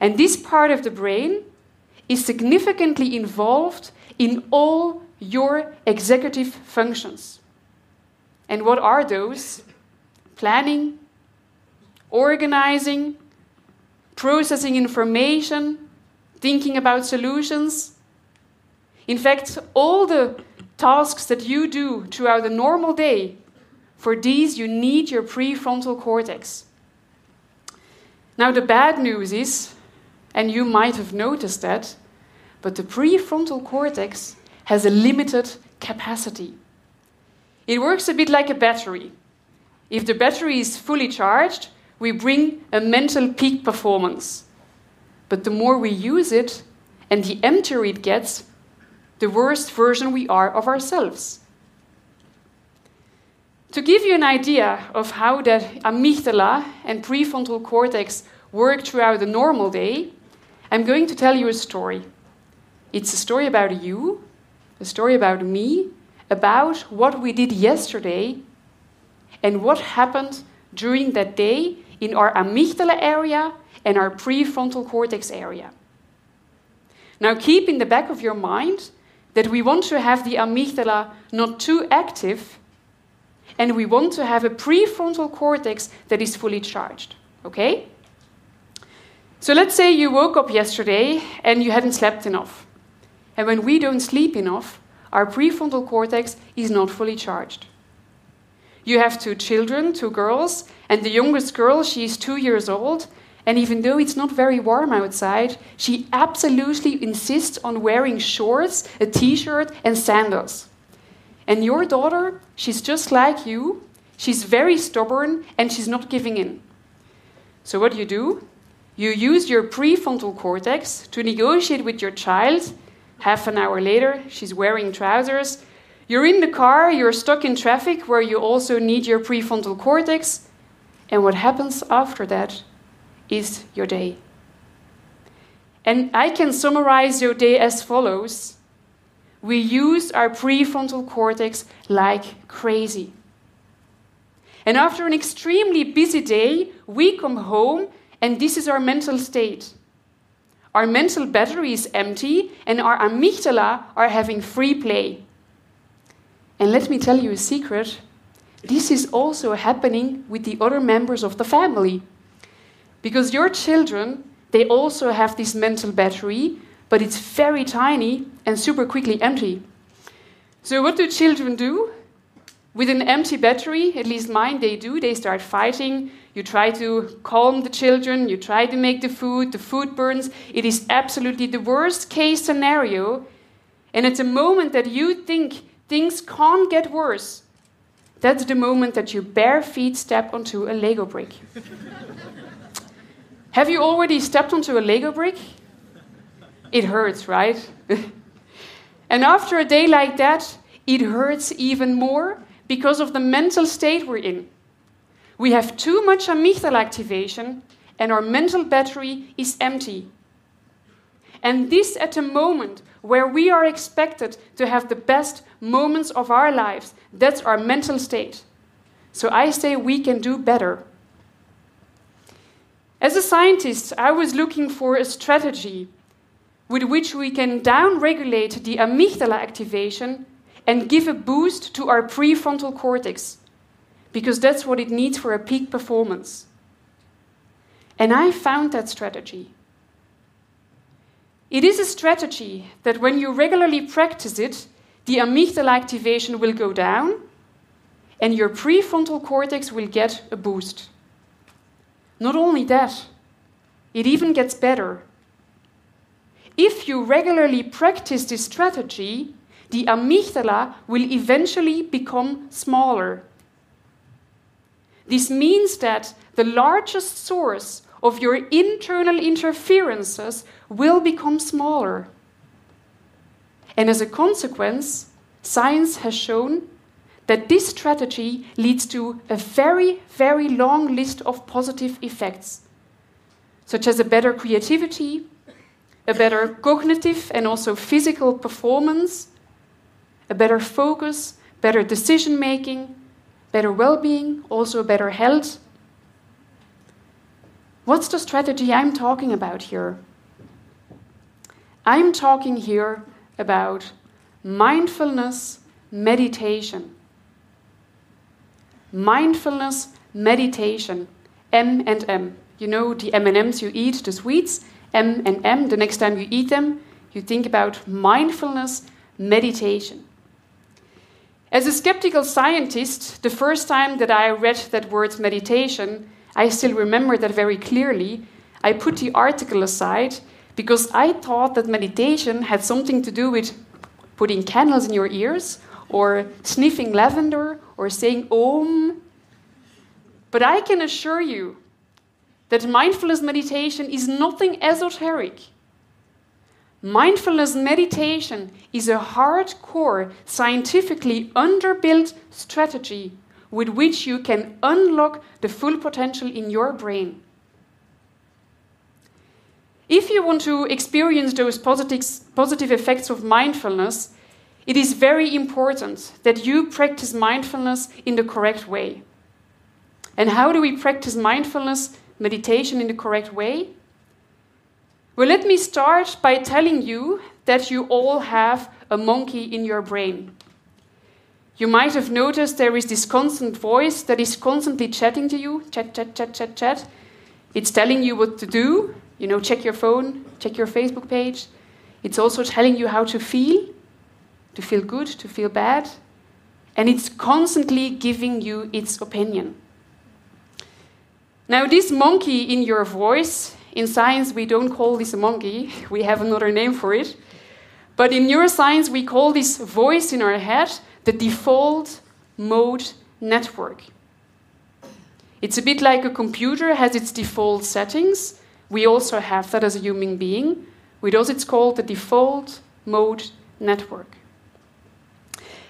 and this part of the brain is significantly involved in all your executive functions. And what are those? Planning, organizing, processing information, thinking about solutions. In fact, all the tasks that you do throughout a normal day, for these you need your prefrontal cortex. Now, the bad news is, and you might have noticed that, but the prefrontal cortex has a limited capacity. It works a bit like a battery. If the battery is fully charged, we bring a mental peak performance. But the more we use it and the emptier it gets, the worst version we are of ourselves. To give you an idea of how the amygdala and prefrontal cortex work throughout the normal day, I'm going to tell you a story. It's a story about you, a story about me, about what we did yesterday, and what happened during that day in our amygdala area and our prefrontal cortex area. Now, keep in the back of your mind that we want to have the amygdala not too active, and we want to have a prefrontal cortex that is fully charged. Okay? So let's say you woke up yesterday and you hadn't slept enough. And when we don't sleep enough, our prefrontal cortex is not fully charged. You have two children, two girls, and the youngest girl, she is two years old, and even though it's not very warm outside, she absolutely insists on wearing shorts, a t shirt, and sandals. And your daughter, she's just like you. She's very stubborn and she's not giving in. So, what do you do? You use your prefrontal cortex to negotiate with your child. Half an hour later, she's wearing trousers. You're in the car, you're stuck in traffic where you also need your prefrontal cortex. And what happens after that is your day. And I can summarize your day as follows We use our prefrontal cortex like crazy. And after an extremely busy day, we come home and this is our mental state. Our mental battery is empty, and our amygdala are having free play. And let me tell you a secret this is also happening with the other members of the family. Because your children, they also have this mental battery, but it's very tiny and super quickly empty. So, what do children do? With an empty battery, at least mine, they do, they start fighting. You try to calm the children, you try to make the food, the food burns. It is absolutely the worst case scenario. And at the moment that you think things can't get worse, that's the moment that you bare feet step onto a Lego brick. Have you already stepped onto a Lego brick? It hurts, right? and after a day like that, it hurts even more because of the mental state we're in. We have too much amygdala activation, and our mental battery is empty. And this at a moment where we are expected to have the best moments of our lives. That's our mental state. So I say we can do better. As a scientist, I was looking for a strategy with which we can downregulate the amygdala activation and give a boost to our prefrontal cortex, because that's what it needs for a peak performance. And I found that strategy. It is a strategy that when you regularly practice it, the amygdala activation will go down and your prefrontal cortex will get a boost. Not only that, it even gets better. If you regularly practice this strategy, the amygdala will eventually become smaller. This means that the largest source of your internal interferences will become smaller. And as a consequence, science has shown that this strategy leads to a very, very long list of positive effects, such as a better creativity, a better cognitive and also physical performance, a better focus, better decision making, better well being, also better health. What's the strategy I'm talking about here? I'm talking here about mindfulness meditation. Mindfulness meditation, M and M. you know, the M&Ms you eat, the sweets, M and M, the next time you eat them, you think about mindfulness, meditation. As a skeptical scientist, the first time that I read that word meditation, I still remember that very clearly. I put the article aside because I thought that meditation had something to do with putting candles in your ears or sniffing lavender or saying Om. But I can assure you that mindfulness meditation is nothing esoteric. Mindfulness meditation is a hardcore, scientifically underbuilt strategy with which you can unlock the full potential in your brain. If you want to experience those positive, effects of mindfulness, it is very important that you practice mindfulness in the correct way. And how do we practice mindfulness, meditation in the correct way? Well, let me start by telling you that you all have a monkey in your brain. You might have noticed there is this constant voice that is constantly chatting to you chat, chat, chat, chat, chat. It's telling you what to do. You know, check your phone, check your Facebook page. It's also telling you how to feel to feel good, to feel bad. And it's constantly giving you its opinion. Now, this monkey in your voice in science, we don't call this a monkey, we have another name for it. But in neuroscience, we call this voice in our head the default mode network. It's a bit like a computer has its default settings. We also have that as a human being. Us, it's called the default mode network.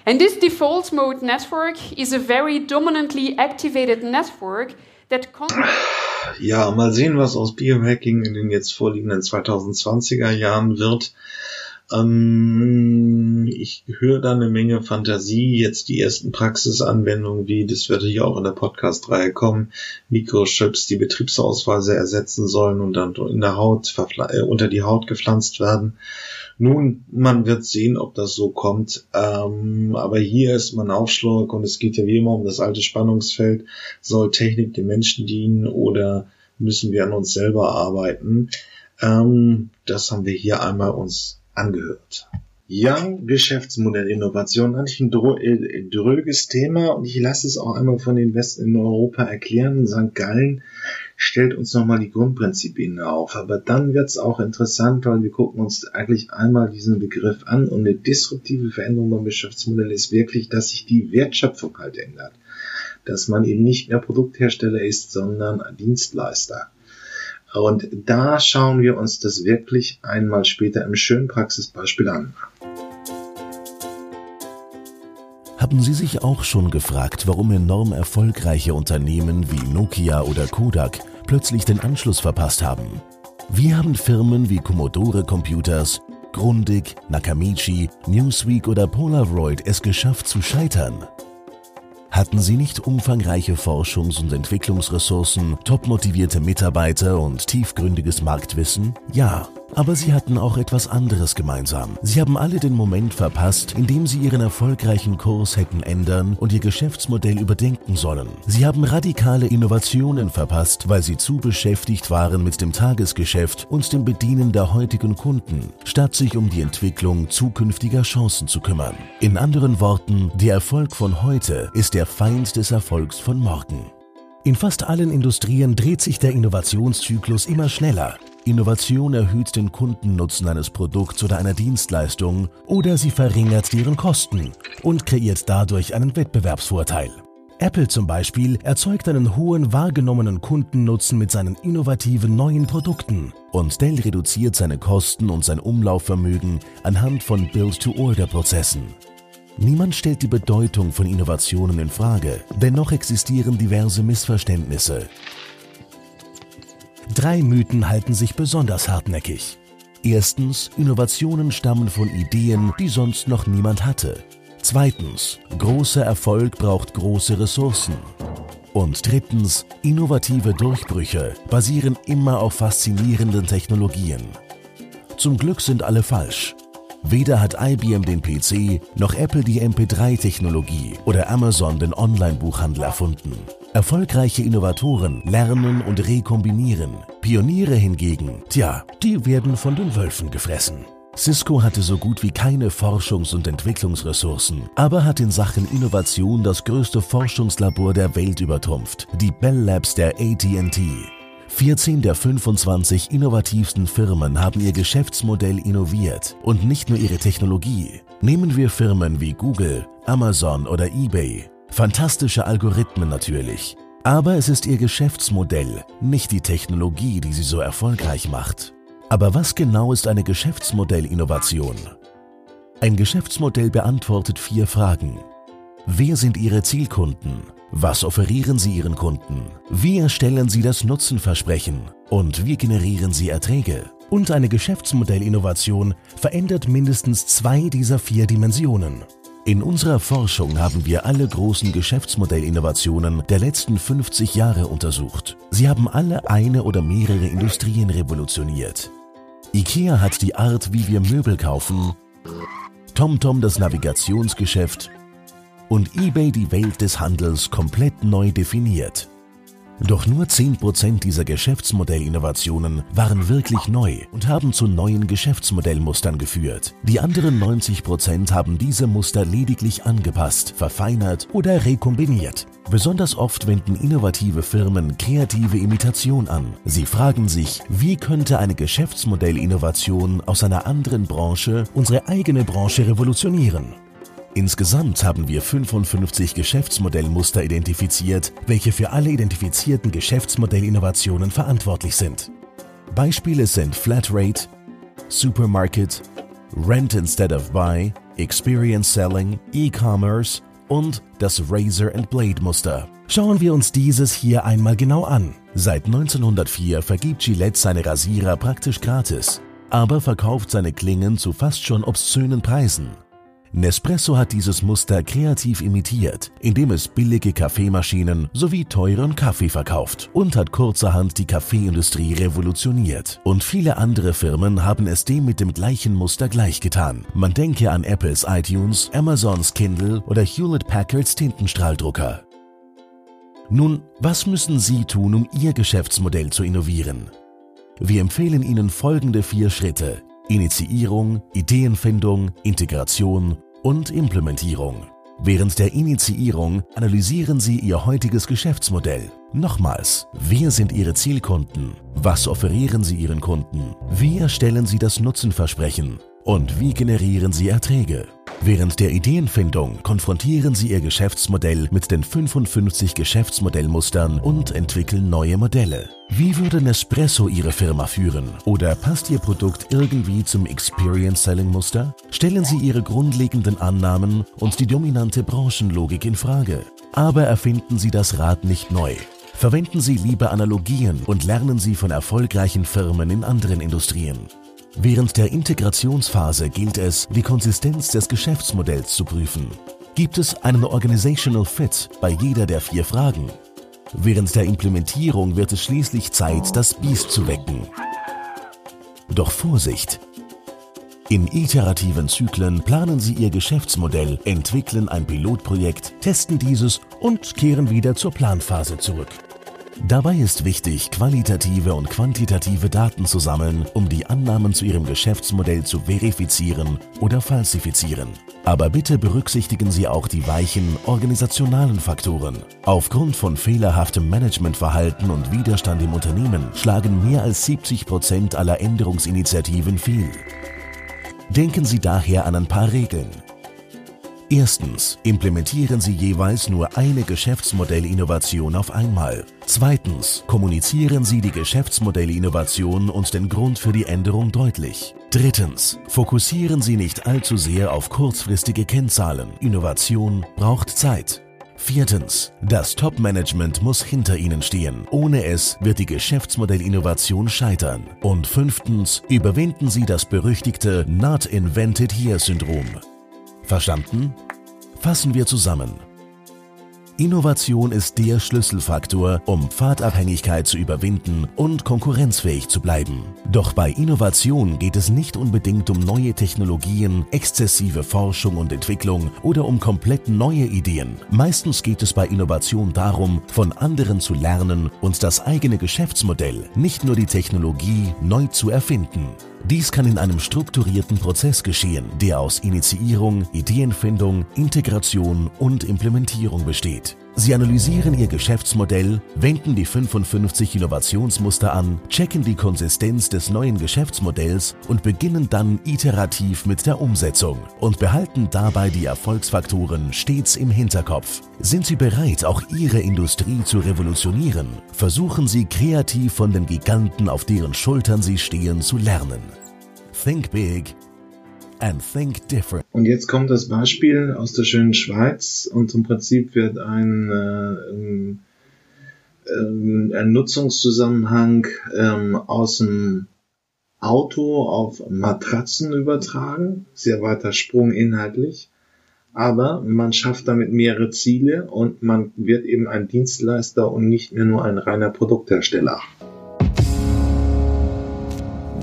And this default mode network is a very dominantly activated network that Ja, mal sehen, was aus Biohacking in den jetzt vorliegenden 2020er Jahren wird. Ähm, ich höre da eine Menge Fantasie, jetzt die ersten Praxisanwendungen, wie das wird hier auch in der Podcast-Reihe kommen, Mikrochips, die Betriebsausweise ersetzen sollen und dann in der Haut, äh, unter die Haut gepflanzt werden. Nun, man wird sehen, ob das so kommt. Ähm, aber hier ist man Aufschlag und es geht ja wie immer um das alte Spannungsfeld. Soll Technik den Menschen dienen oder müssen wir an uns selber arbeiten? Ähm, das haben wir hier einmal uns angehört. Ja, Geschäftsmodellinnovation, eigentlich ein, ein dröges Thema und ich lasse es auch einmal von den Westen in Europa erklären. St. Gallen stellt uns nochmal die Grundprinzipien auf. Aber dann wird es auch interessant, weil wir gucken uns eigentlich einmal diesen Begriff an und eine disruptive Veränderung beim Geschäftsmodell ist wirklich, dass sich die Wertschöpfung halt ändert. Dass man eben nicht mehr Produkthersteller ist, sondern Dienstleister. Und da schauen wir uns das wirklich einmal später im schönen Praxisbeispiel an. Haben Sie sich auch schon gefragt, warum enorm erfolgreiche Unternehmen wie Nokia oder Kodak plötzlich den Anschluss verpasst haben? Wie haben Firmen wie Commodore Computers, Grundig, Nakamichi, Newsweek oder Polaroid es geschafft zu scheitern? Hatten sie nicht umfangreiche Forschungs- und Entwicklungsressourcen, topmotivierte Mitarbeiter und tiefgründiges Marktwissen? Ja. Aber sie hatten auch etwas anderes gemeinsam. Sie haben alle den Moment verpasst, in dem sie ihren erfolgreichen Kurs hätten ändern und ihr Geschäftsmodell überdenken sollen. Sie haben radikale Innovationen verpasst, weil sie zu beschäftigt waren mit dem Tagesgeschäft und dem Bedienen der heutigen Kunden, statt sich um die Entwicklung zukünftiger Chancen zu kümmern. In anderen Worten, der Erfolg von heute ist der Feind des Erfolgs von morgen. In fast allen Industrien dreht sich der Innovationszyklus immer schneller. Innovation erhöht den Kundennutzen eines Produkts oder einer Dienstleistung oder sie verringert deren Kosten und kreiert dadurch einen Wettbewerbsvorteil. Apple zum Beispiel erzeugt einen hohen wahrgenommenen Kundennutzen mit seinen innovativen neuen Produkten und Dell reduziert seine Kosten und sein Umlaufvermögen anhand von Build-to-Order-Prozessen. Niemand stellt die Bedeutung von Innovationen in Frage, dennoch existieren diverse Missverständnisse. Drei Mythen halten sich besonders hartnäckig. Erstens, Innovationen stammen von Ideen, die sonst noch niemand hatte. Zweitens, großer Erfolg braucht große Ressourcen. Und drittens, innovative Durchbrüche basieren immer auf faszinierenden Technologien. Zum Glück sind alle falsch. Weder hat IBM den PC, noch Apple die MP3-Technologie oder Amazon den Online-Buchhandel erfunden. Erfolgreiche Innovatoren lernen und rekombinieren. Pioniere hingegen, tja, die werden von den Wölfen gefressen. Cisco hatte so gut wie keine Forschungs- und Entwicklungsressourcen, aber hat in Sachen Innovation das größte Forschungslabor der Welt übertrumpft, die Bell Labs der AT&T. 14 der 25 innovativsten Firmen haben ihr Geschäftsmodell innoviert und nicht nur ihre Technologie. Nehmen wir Firmen wie Google, Amazon oder eBay. Fantastische Algorithmen natürlich. Aber es ist ihr Geschäftsmodell, nicht die Technologie, die sie so erfolgreich macht. Aber was genau ist eine Geschäftsmodellinnovation? Ein Geschäftsmodell beantwortet vier Fragen. Wer sind Ihre Zielkunden? Was offerieren Sie Ihren Kunden? Wie erstellen Sie das Nutzenversprechen? Und wie generieren Sie Erträge? Und eine Geschäftsmodellinnovation verändert mindestens zwei dieser vier Dimensionen. In unserer Forschung haben wir alle großen Geschäftsmodellinnovationen der letzten 50 Jahre untersucht. Sie haben alle eine oder mehrere Industrien revolutioniert. IKEA hat die Art, wie wir Möbel kaufen, TomTom das Navigationsgeschäft und eBay die Welt des Handels komplett neu definiert. Doch nur 10% dieser Geschäftsmodellinnovationen waren wirklich neu und haben zu neuen Geschäftsmodellmustern geführt. Die anderen 90% haben diese Muster lediglich angepasst, verfeinert oder rekombiniert. Besonders oft wenden innovative Firmen kreative Imitation an. Sie fragen sich, wie könnte eine Geschäftsmodellinnovation aus einer anderen Branche unsere eigene Branche revolutionieren? Insgesamt haben wir 55 Geschäftsmodellmuster identifiziert, welche für alle identifizierten Geschäftsmodellinnovationen verantwortlich sind. Beispiele sind Flatrate, Supermarket, Rent instead of Buy, Experience Selling, E-Commerce und das Razor and Blade Muster. Schauen wir uns dieses hier einmal genau an. Seit 1904 vergibt Gillette seine Rasierer praktisch gratis, aber verkauft seine Klingen zu fast schon obszönen Preisen. Nespresso hat dieses Muster kreativ imitiert, indem es billige Kaffeemaschinen sowie teuren Kaffee verkauft und hat kurzerhand die Kaffeeindustrie revolutioniert. Und viele andere Firmen haben es dem mit dem gleichen Muster gleichgetan. Man denke an Apples iTunes, Amazons Kindle oder Hewlett Packards Tintenstrahldrucker. Nun, was müssen Sie tun, um Ihr Geschäftsmodell zu innovieren? Wir empfehlen Ihnen folgende vier Schritte. Initiierung, Ideenfindung, Integration und Implementierung. Während der Initiierung analysieren Sie Ihr heutiges Geschäftsmodell. Nochmals, wer sind Ihre Zielkunden? Was offerieren Sie Ihren Kunden? Wie erstellen Sie das Nutzenversprechen? Und wie generieren Sie Erträge? Während der Ideenfindung konfrontieren Sie Ihr Geschäftsmodell mit den 55 Geschäftsmodellmustern und entwickeln neue Modelle. Wie würde Nespresso Ihre Firma führen? Oder passt Ihr Produkt irgendwie zum Experience Selling Muster? Stellen Sie Ihre grundlegenden Annahmen und die dominante Branchenlogik in Frage. Aber erfinden Sie das Rad nicht neu. Verwenden Sie lieber Analogien und lernen Sie von erfolgreichen Firmen in anderen Industrien. Während der Integrationsphase gilt es, die Konsistenz des Geschäftsmodells zu prüfen. Gibt es einen Organizational Fit bei jeder der vier Fragen? Während der Implementierung wird es schließlich Zeit, das Biest zu wecken. Doch Vorsicht! In iterativen Zyklen planen Sie Ihr Geschäftsmodell, entwickeln ein Pilotprojekt, testen dieses und kehren wieder zur Planphase zurück. Dabei ist wichtig, qualitative und quantitative Daten zu sammeln, um die Annahmen zu Ihrem Geschäftsmodell zu verifizieren oder falsifizieren. Aber bitte berücksichtigen Sie auch die weichen organisationalen Faktoren. Aufgrund von fehlerhaftem Managementverhalten und Widerstand im Unternehmen schlagen mehr als 70 Prozent aller Änderungsinitiativen fehl. Denken Sie daher an ein paar Regeln. Erstens, implementieren Sie jeweils nur eine Geschäftsmodellinnovation auf einmal. Zweitens, kommunizieren Sie die Geschäftsmodellinnovation und den Grund für die Änderung deutlich. Drittens, fokussieren Sie nicht allzu sehr auf kurzfristige Kennzahlen. Innovation braucht Zeit. Viertens, das Top-Management muss hinter Ihnen stehen. Ohne es wird die Geschäftsmodellinnovation scheitern. Und fünftens, überwinden Sie das berüchtigte Not Invented Here-Syndrom. Verstanden? Fassen wir zusammen. Innovation ist der Schlüsselfaktor, um Pfadabhängigkeit zu überwinden und konkurrenzfähig zu bleiben. Doch bei Innovation geht es nicht unbedingt um neue Technologien, exzessive Forschung und Entwicklung oder um komplett neue Ideen. Meistens geht es bei Innovation darum, von anderen zu lernen und das eigene Geschäftsmodell, nicht nur die Technologie, neu zu erfinden. Dies kann in einem strukturierten Prozess geschehen, der aus Initiierung, Ideenfindung, Integration und Implementierung besteht. Sie analysieren Ihr Geschäftsmodell, wenden die 55 Innovationsmuster an, checken die Konsistenz des neuen Geschäftsmodells und beginnen dann iterativ mit der Umsetzung und behalten dabei die Erfolgsfaktoren stets im Hinterkopf. Sind Sie bereit, auch Ihre Industrie zu revolutionieren? Versuchen Sie kreativ von den Giganten, auf deren Schultern Sie stehen, zu lernen. Think big and think different. Und jetzt kommt das Beispiel aus der schönen Schweiz und im Prinzip wird ein, äh, ein, ein Nutzungszusammenhang ähm, aus dem Auto auf Matratzen übertragen. Sehr weiter Sprung inhaltlich. Aber man schafft damit mehrere Ziele und man wird eben ein Dienstleister und nicht mehr nur ein reiner Produkthersteller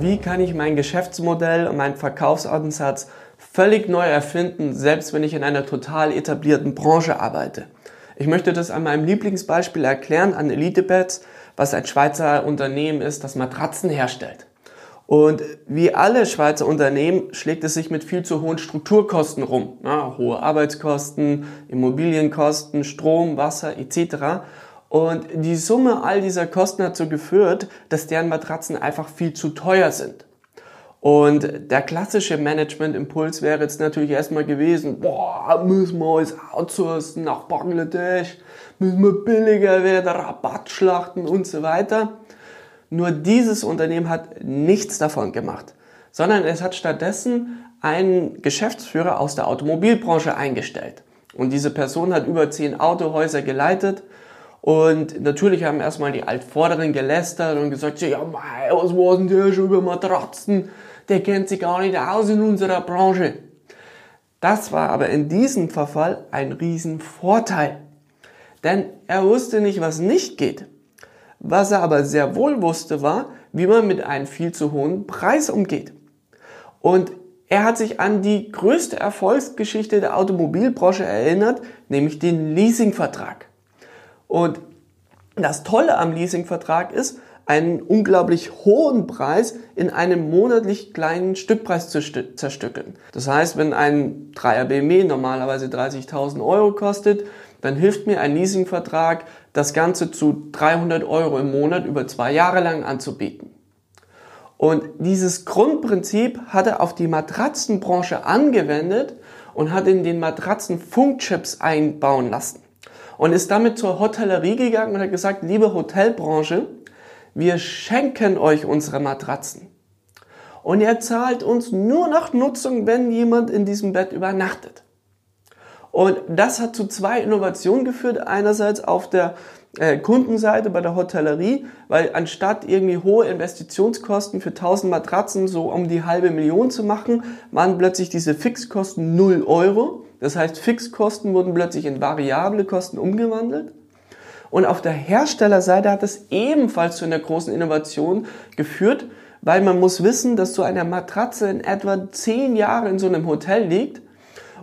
wie kann ich mein Geschäftsmodell und meinen Verkaufsansatz völlig neu erfinden, selbst wenn ich in einer total etablierten Branche arbeite. Ich möchte das an meinem Lieblingsbeispiel erklären, an Elitebeds, was ein Schweizer Unternehmen ist, das Matratzen herstellt. Und wie alle Schweizer Unternehmen schlägt es sich mit viel zu hohen Strukturkosten rum. Ja, hohe Arbeitskosten, Immobilienkosten, Strom, Wasser etc. Und die Summe all dieser Kosten hat so geführt, dass deren Matratzen einfach viel zu teuer sind. Und der klassische Management-Impuls wäre jetzt natürlich erstmal gewesen, boah, müssen wir uns outsourcen nach Bangladesch, müssen wir billiger werden, Rabattschlachten und so weiter. Nur dieses Unternehmen hat nichts davon gemacht, sondern es hat stattdessen einen Geschäftsführer aus der Automobilbranche eingestellt. Und diese Person hat über zehn Autohäuser geleitet und natürlich haben erstmal die Altvorderen gelästert und gesagt, ja, mei, was war denn der schon über Matratzen? Der kennt sich gar nicht aus in unserer Branche. Das war aber in diesem Verfall ein Riesenvorteil. Denn er wusste nicht, was nicht geht. Was er aber sehr wohl wusste, war, wie man mit einem viel zu hohen Preis umgeht. Und er hat sich an die größte Erfolgsgeschichte der Automobilbranche erinnert, nämlich den Leasingvertrag. Und das Tolle am Leasingvertrag ist, einen unglaublich hohen Preis in einem monatlich kleinen Stückpreis zu zerstückeln. Das heißt, wenn ein 3er BMW normalerweise 30.000 Euro kostet, dann hilft mir ein Leasingvertrag, das Ganze zu 300 Euro im Monat über zwei Jahre lang anzubieten. Und dieses Grundprinzip hat er auf die Matratzenbranche angewendet und hat in den Matratzen Funkchips einbauen lassen und ist damit zur Hotellerie gegangen und hat gesagt, liebe Hotelbranche, wir schenken euch unsere Matratzen. Und ihr zahlt uns nur nach Nutzung, wenn jemand in diesem Bett übernachtet. Und das hat zu zwei Innovationen geführt. Einerseits auf der äh, Kundenseite bei der Hotellerie, weil anstatt irgendwie hohe Investitionskosten für 1000 Matratzen so um die halbe Million zu machen, waren plötzlich diese Fixkosten 0 Euro. Das heißt, Fixkosten wurden plötzlich in variable Kosten umgewandelt. Und auf der Herstellerseite hat es ebenfalls zu einer großen Innovation geführt, weil man muss wissen, dass so eine Matratze in etwa zehn Jahre in so einem Hotel liegt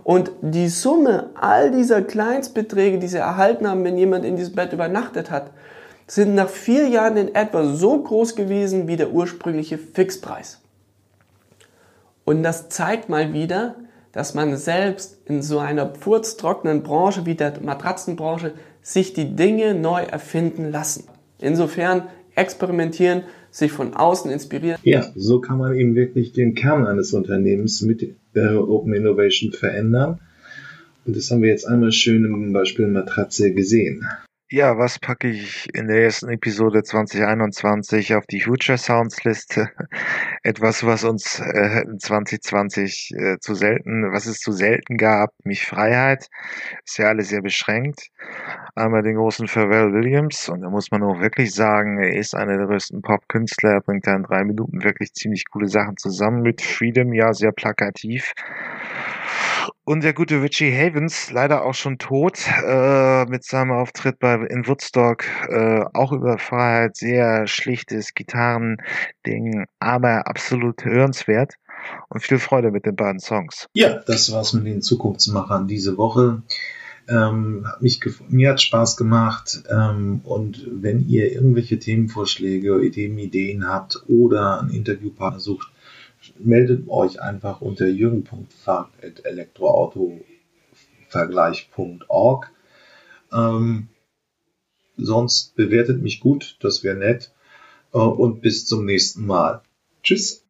und die Summe all dieser Kleinstbeträge, die sie erhalten haben, wenn jemand in diesem Bett übernachtet hat, sind nach vier Jahren in etwa so groß gewesen wie der ursprüngliche Fixpreis. Und das zeigt mal wieder, dass man selbst in so einer pfurztrockenen Branche wie der Matratzenbranche sich die Dinge neu erfinden lassen. Insofern experimentieren, sich von außen inspirieren. Ja, so kann man eben wirklich den Kern eines Unternehmens mit äh, Open Innovation verändern. Und das haben wir jetzt einmal schön im Beispiel Matratze gesehen. Ja, was packe ich in der ersten Episode 2021 auf die Future Sounds Liste? Etwas, was uns äh, 2020 äh, zu selten, was es zu selten gab, mich Freiheit. Ist ja alles sehr beschränkt. Einmal den großen Pharrell Williams und da muss man auch wirklich sagen, er ist einer der größten Pop-Künstler, er bringt da in drei Minuten wirklich ziemlich coole Sachen zusammen mit Freedom, ja, sehr plakativ. Und der gute Richie Havens, leider auch schon tot, äh, mit seinem Auftritt bei in Woodstock, äh, auch über Freiheit, sehr schlichtes Gitarrending, aber absolut hörenswert. Und viel Freude mit den beiden Songs. Ja, das war's mit den Zukunftsmachern diese Woche. Ähm, hat mich mir hat Spaß gemacht. Ähm, und wenn ihr irgendwelche Themenvorschläge, Ideen, Ideen habt oder einen Interviewpartner sucht, meldet euch einfach unter jürgen.fahrt.elektroautovergleich.org. Ähm, sonst bewertet mich gut, das wäre nett. Äh, und bis zum nächsten Mal. Tschüss.